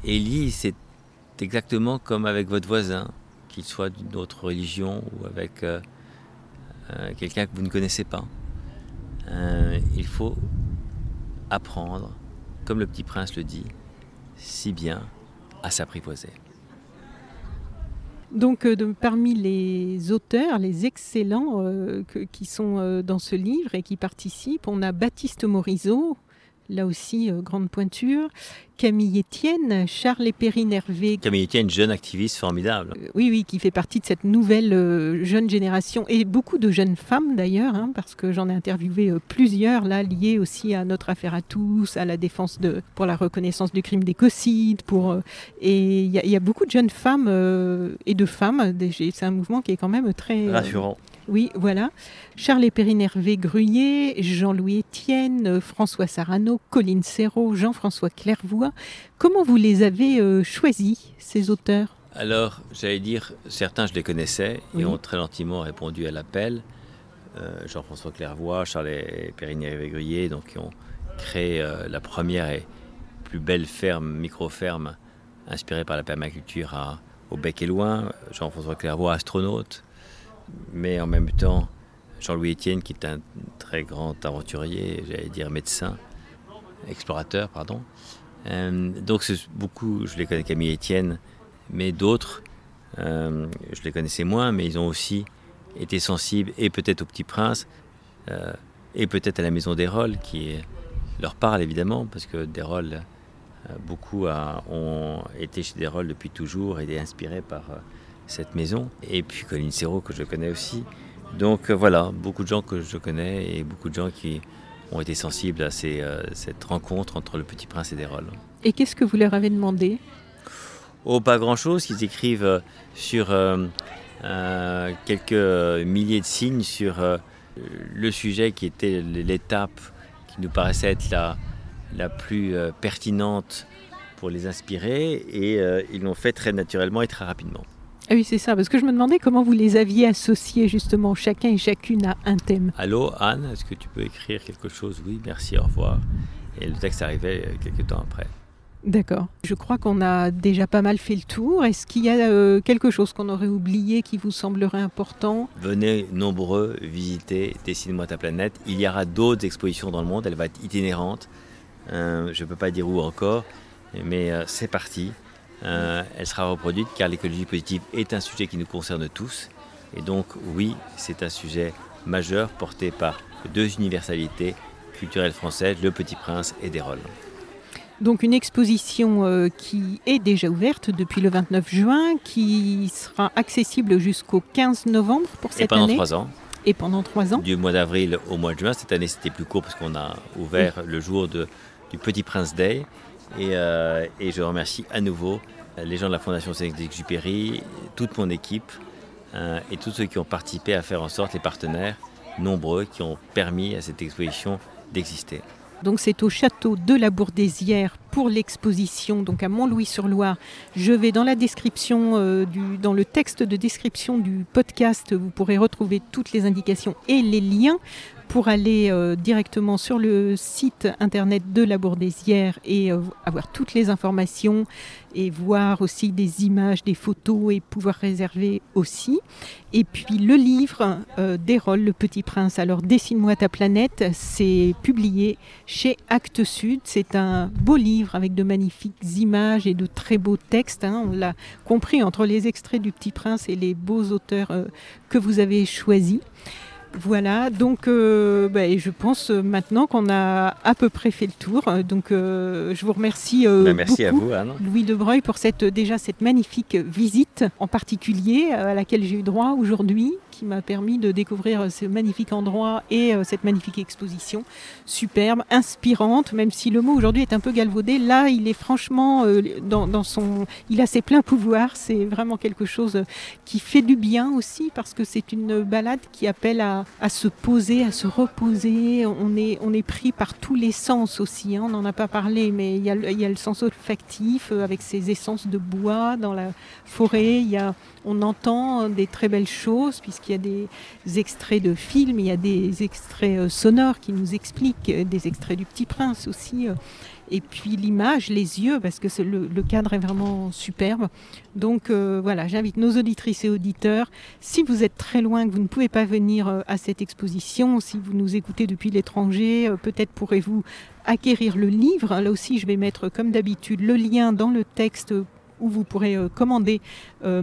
Lui, c'est exactement comme avec votre voisin, qu'il soit d'une autre religion ou avec euh, euh, quelqu'un que vous ne connaissez pas. Euh, il faut apprendre, comme le petit prince le dit, si bien à s'apprivoiser. Donc, euh, parmi les auteurs, les excellents euh, qui sont euh, dans ce livre et qui participent, on a Baptiste Morisot, là aussi grande pointure, Camille Etienne, Charles Épérine Hervé. Camille Etienne, jeune activiste formidable. Euh, oui, oui, qui fait partie de cette nouvelle euh, jeune génération et beaucoup de jeunes femmes d'ailleurs, hein, parce que j'en ai interviewé euh, plusieurs là, liées aussi à notre affaire à tous, à la défense de, pour la reconnaissance du crime d'écocide, pour et il y, a beaucoup de jeunes femmes et de femmes. C'est un mouvement qui est quand même très rassurant. Oui, voilà. Charles Épérine Hervé Gruyé, Jean-Louis Etienne, François Sarano, Colline Serrault, Jean-François Clairvoix Comment vous les avez euh, choisis, ces auteurs? Alors, j'allais dire, certains je les connaissais et ont très gentiment répondu à l'appel. Euh, Jean-François Clairvoy, Charles Périgny-Gruyé, donc qui ont créé euh, la première et plus belle ferme, micro-ferme, inspirée par la permaculture à, au Bec et Loin. Jean-François Clairvoy, astronaute, mais en même temps, Jean-Louis Etienne, qui est un très grand aventurier, j'allais dire médecin, explorateur, pardon. Euh, donc beaucoup, je les connais Camille Etienne, mais d'autres, euh, je les connaissais moins, mais ils ont aussi été sensibles et peut-être au Petit Prince euh, et peut-être à la Maison des Rôles qui leur parle évidemment parce que des Rôles, beaucoup ont été chez des Rôles depuis toujours et été inspirés par cette maison. Et puis Colline Serrault que je connais aussi. Donc voilà, beaucoup de gens que je connais et beaucoup de gens qui ont été sensibles à euh, cette rencontre entre le Petit Prince et Desrolles. Et qu'est-ce que vous leur avez demandé? Oh, pas grand-chose. Ils écrivent euh, sur euh, quelques milliers de signes sur le sujet qui était l'étape qui nous paraissait être la, la plus pertinente pour les inspirer. Et ils l'ont fait très naturellement et très rapidement. Ah oui, c'est ça, parce que je me demandais comment vous les aviez associés justement, chacun et chacune à un thème. Allô Anne, est-ce que tu peux écrire quelque chose? Oui, merci, au revoir. Et le texte arrivait quelques temps après. D'accord. Je crois qu'on a déjà pas mal fait le tour. Est-ce qu'il y a euh, quelque chose qu'on aurait oublié qui vous semblerait important? Venez nombreux visiter Dessine-moi ta planète. Il y aura d'autres expositions dans le monde. Elle va être itinérante. Euh, je ne peux pas dire où encore, mais euh, c'est parti. Elle sera reproduite car l'écologie positive est un sujet qui nous concerne tous. Et donc oui, c'est un sujet majeur porté par deux universalités culturelles françaises, Le Petit Prince et Desrolles. Donc une exposition euh, qui est déjà ouverte depuis le 29 juin, qui sera accessible jusqu'au 15 novembre pour cette année. Et pendant trois ans. Et pendant trois ans. Du mois d'avril au mois de juin. Cette année c'était plus court parce qu'on a ouvert le jour de, du Petit Prince Day. Et, euh, et, je remercie à nouveau les gens de la Fondation Saint-Exupéry, toute mon équipe euh, et tous ceux qui ont participé à faire en sorte, les partenaires nombreux qui ont permis à cette exposition d'exister. Donc c'est au château de la Bourdésière pour l'exposition, donc à Mont-Louis-sur-Loire. Je vais dans la description, euh, du, dans le texte de description du podcast, vous pourrez retrouver toutes les indications et les liens pour aller euh, directement sur le site internet de la Bourdésière et euh, avoir toutes les informations et voir aussi des images, des photos et pouvoir réserver aussi. Et puis le livre euh, Le Petit Prince, alors Dessine-moi ta planète, c'est publié chez Actes Sud. C'est un beau livre avec de magnifiques images et de très beaux textes. Hein. On l'a compris entre les extraits du Petit Prince et les beaux auteurs euh, que vous avez choisis. Voilà, donc euh, bah, je pense euh, maintenant qu'on a à peu près fait le tour. Donc euh, je vous remercie merci à vous, Louis Debreuil, pour cette déjà cette magnifique visite en particulier à laquelle j'ai eu droit aujourd'hui qui m'a permis de découvrir ce magnifique endroit et euh, cette magnifique exposition. Superbe, inspirante, même si le mot aujourd'hui est un peu galvaudé. Là, il est franchement euh, dans, son. Il a ses pleins pouvoirs. C'est vraiment quelque chose qui fait du bien aussi parce que c'est une balade qui appelle à, se poser, à se reposer. On est, on est pris par tous les sens aussi. Hein. On n'en a pas parlé, mais il y, a, il y a le sens olfactif euh, avec ses essences de bois dans la forêt. Il y a on entend des très belles choses, puisqu'il y a des extraits de films, il y a des extraits euh, sonores qui nous expliquent, euh, des extraits du Petit Prince aussi. Euh, et puis l'image, les yeux, parce que le, cadre est vraiment superbe. Donc voilà, j'invite nos auditrices et auditeurs, si vous êtes très loin, que vous ne pouvez pas venir à cette exposition, si vous nous écoutez depuis l'étranger, peut-être pourrez-vous acquérir le livre. Là aussi, je vais mettre comme d'habitude le lien dans le texte où vous pourrez euh, commander euh,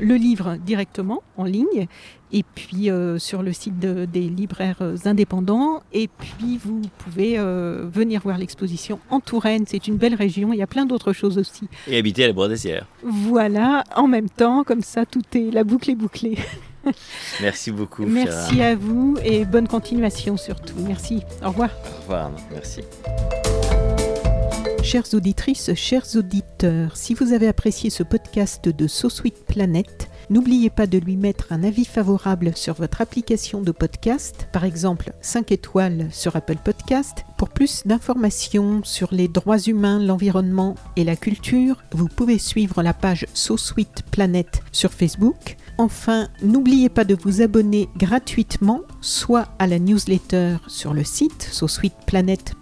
le livre directement en ligne et puis euh, sur le site des libraires indépendants. Et puis vous pouvez venir voir l'exposition en Touraine. C'est une belle région. Il y a plein d'autres choses aussi. Et habiter à la Bordessière. Voilà, en même temps, comme ça, tout est la boucle est bouclée. Merci beaucoup. Merci à vous et bonne continuation surtout. Merci. Au revoir. Au revoir. Merci. Chères auditrices, chers auditeurs, si vous avez apprécié ce podcast de So Planet, n'oubliez pas de lui mettre un avis favorable sur votre application de podcast, par exemple 5 étoiles sur Apple Podcast. Pour plus d'informations sur les droits humains, l'environnement et la culture, vous pouvez suivre la page So Planet sur Facebook. Enfin, n'oubliez pas de vous abonner gratuitement, soit à la newsletter sur le site sosweetplanet.com